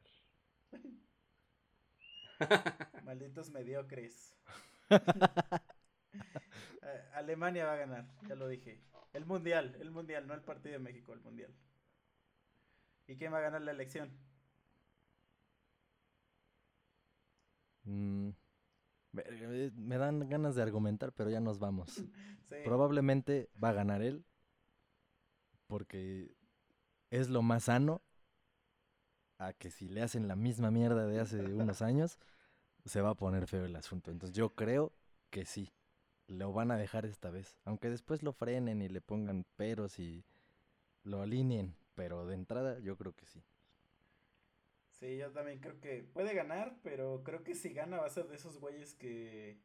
Malditos mediocres. Eh, Alemania va a ganar, ya lo dije. El mundial, el mundial, no el partido de México, el mundial. ¿Y quién va a ganar la elección? Mm, me dan ganas de argumentar, pero ya nos vamos. Sí. Probablemente va a ganar él. Porque es lo más sano. A que si le hacen la misma mierda de hace unos años, se va a poner feo el asunto. Entonces yo creo que sí. Lo van a dejar esta vez. Aunque después lo frenen y le pongan peros y lo alineen. Pero de entrada yo creo que sí. Sí, yo también creo que puede ganar, pero creo que si gana va a ser de esos güeyes que,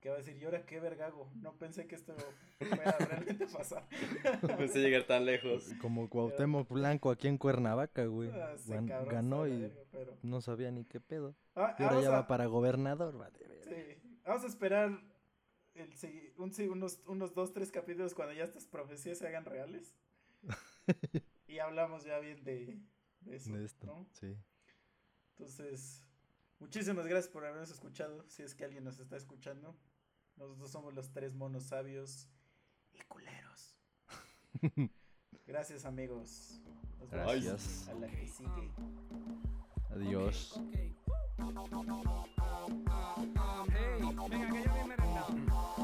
que va a decir, ¿y ahora qué vergago? No pensé que esto fuera realmente a pasar. No pensé llegar tan lejos. Como Cuauhtémoc Blanco aquí en Cuernavaca, güey. Ah, ese Gan- cabrón ganó y verga, pero- no sabía ni qué pedo. Ah, Y ahora ya a- va para gobernador, vale. verga. Sí, vamos a esperar el, un, sí, unos, unos dos, tres capítulos cuando ya estas profecías se hagan reales. y hablamos ya bien de, de eso. De esto, ¿no? sí. Entonces, muchísimas gracias por habernos escuchado. Si es que alguien nos está escuchando. Nosotros somos los tres monos sabios y culeros. Gracias, amigos. Nos vemos Gracias. A la que sigue. Adiós. Hey,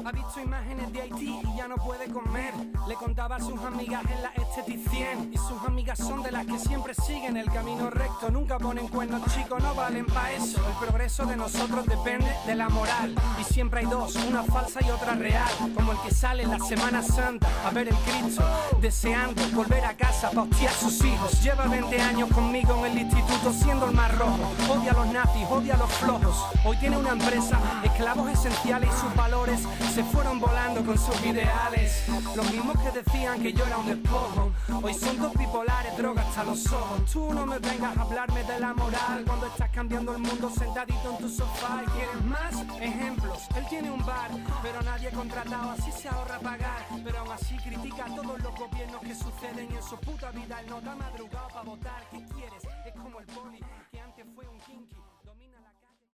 Ha visto imágenes de Haití y ya no puede comer. Le contaba a sus amigas en la esteticien. Y sus amigas son de las que siempre siguen el camino recto. Nunca ponen cuernos, chicos, no valen pa' eso. El progreso de nosotros depende de la moral. Y siempre hay dos, una falsa y otra real. Como el que sale en la Semana Santa a ver el Cristo. Deseando volver a casa pa' hostiar a sus hijos. Lleva 20 años conmigo en el instituto siendo el más rojo. Odia a los nazis, odia a los flojos. Hoy tiene una empresa, esclavos esenciales y sus valores se fueron volando con sus ideales. Los mismos que decían que yo era un despojo. Hoy son dos bipolares, drogas hasta los ojos. Tú no me vengas a hablarme de la moral cuando estás cambiando el mundo sentadito en tu sofá. ¿Y quieres más ejemplos? Él tiene un bar, pero nadie contratado, así se ahorra pagar. Pero aún así critica a todos los gobiernos que suceden en su puta vida. Él no está madrugado para votar. ¿Qué quieres? Es como el poli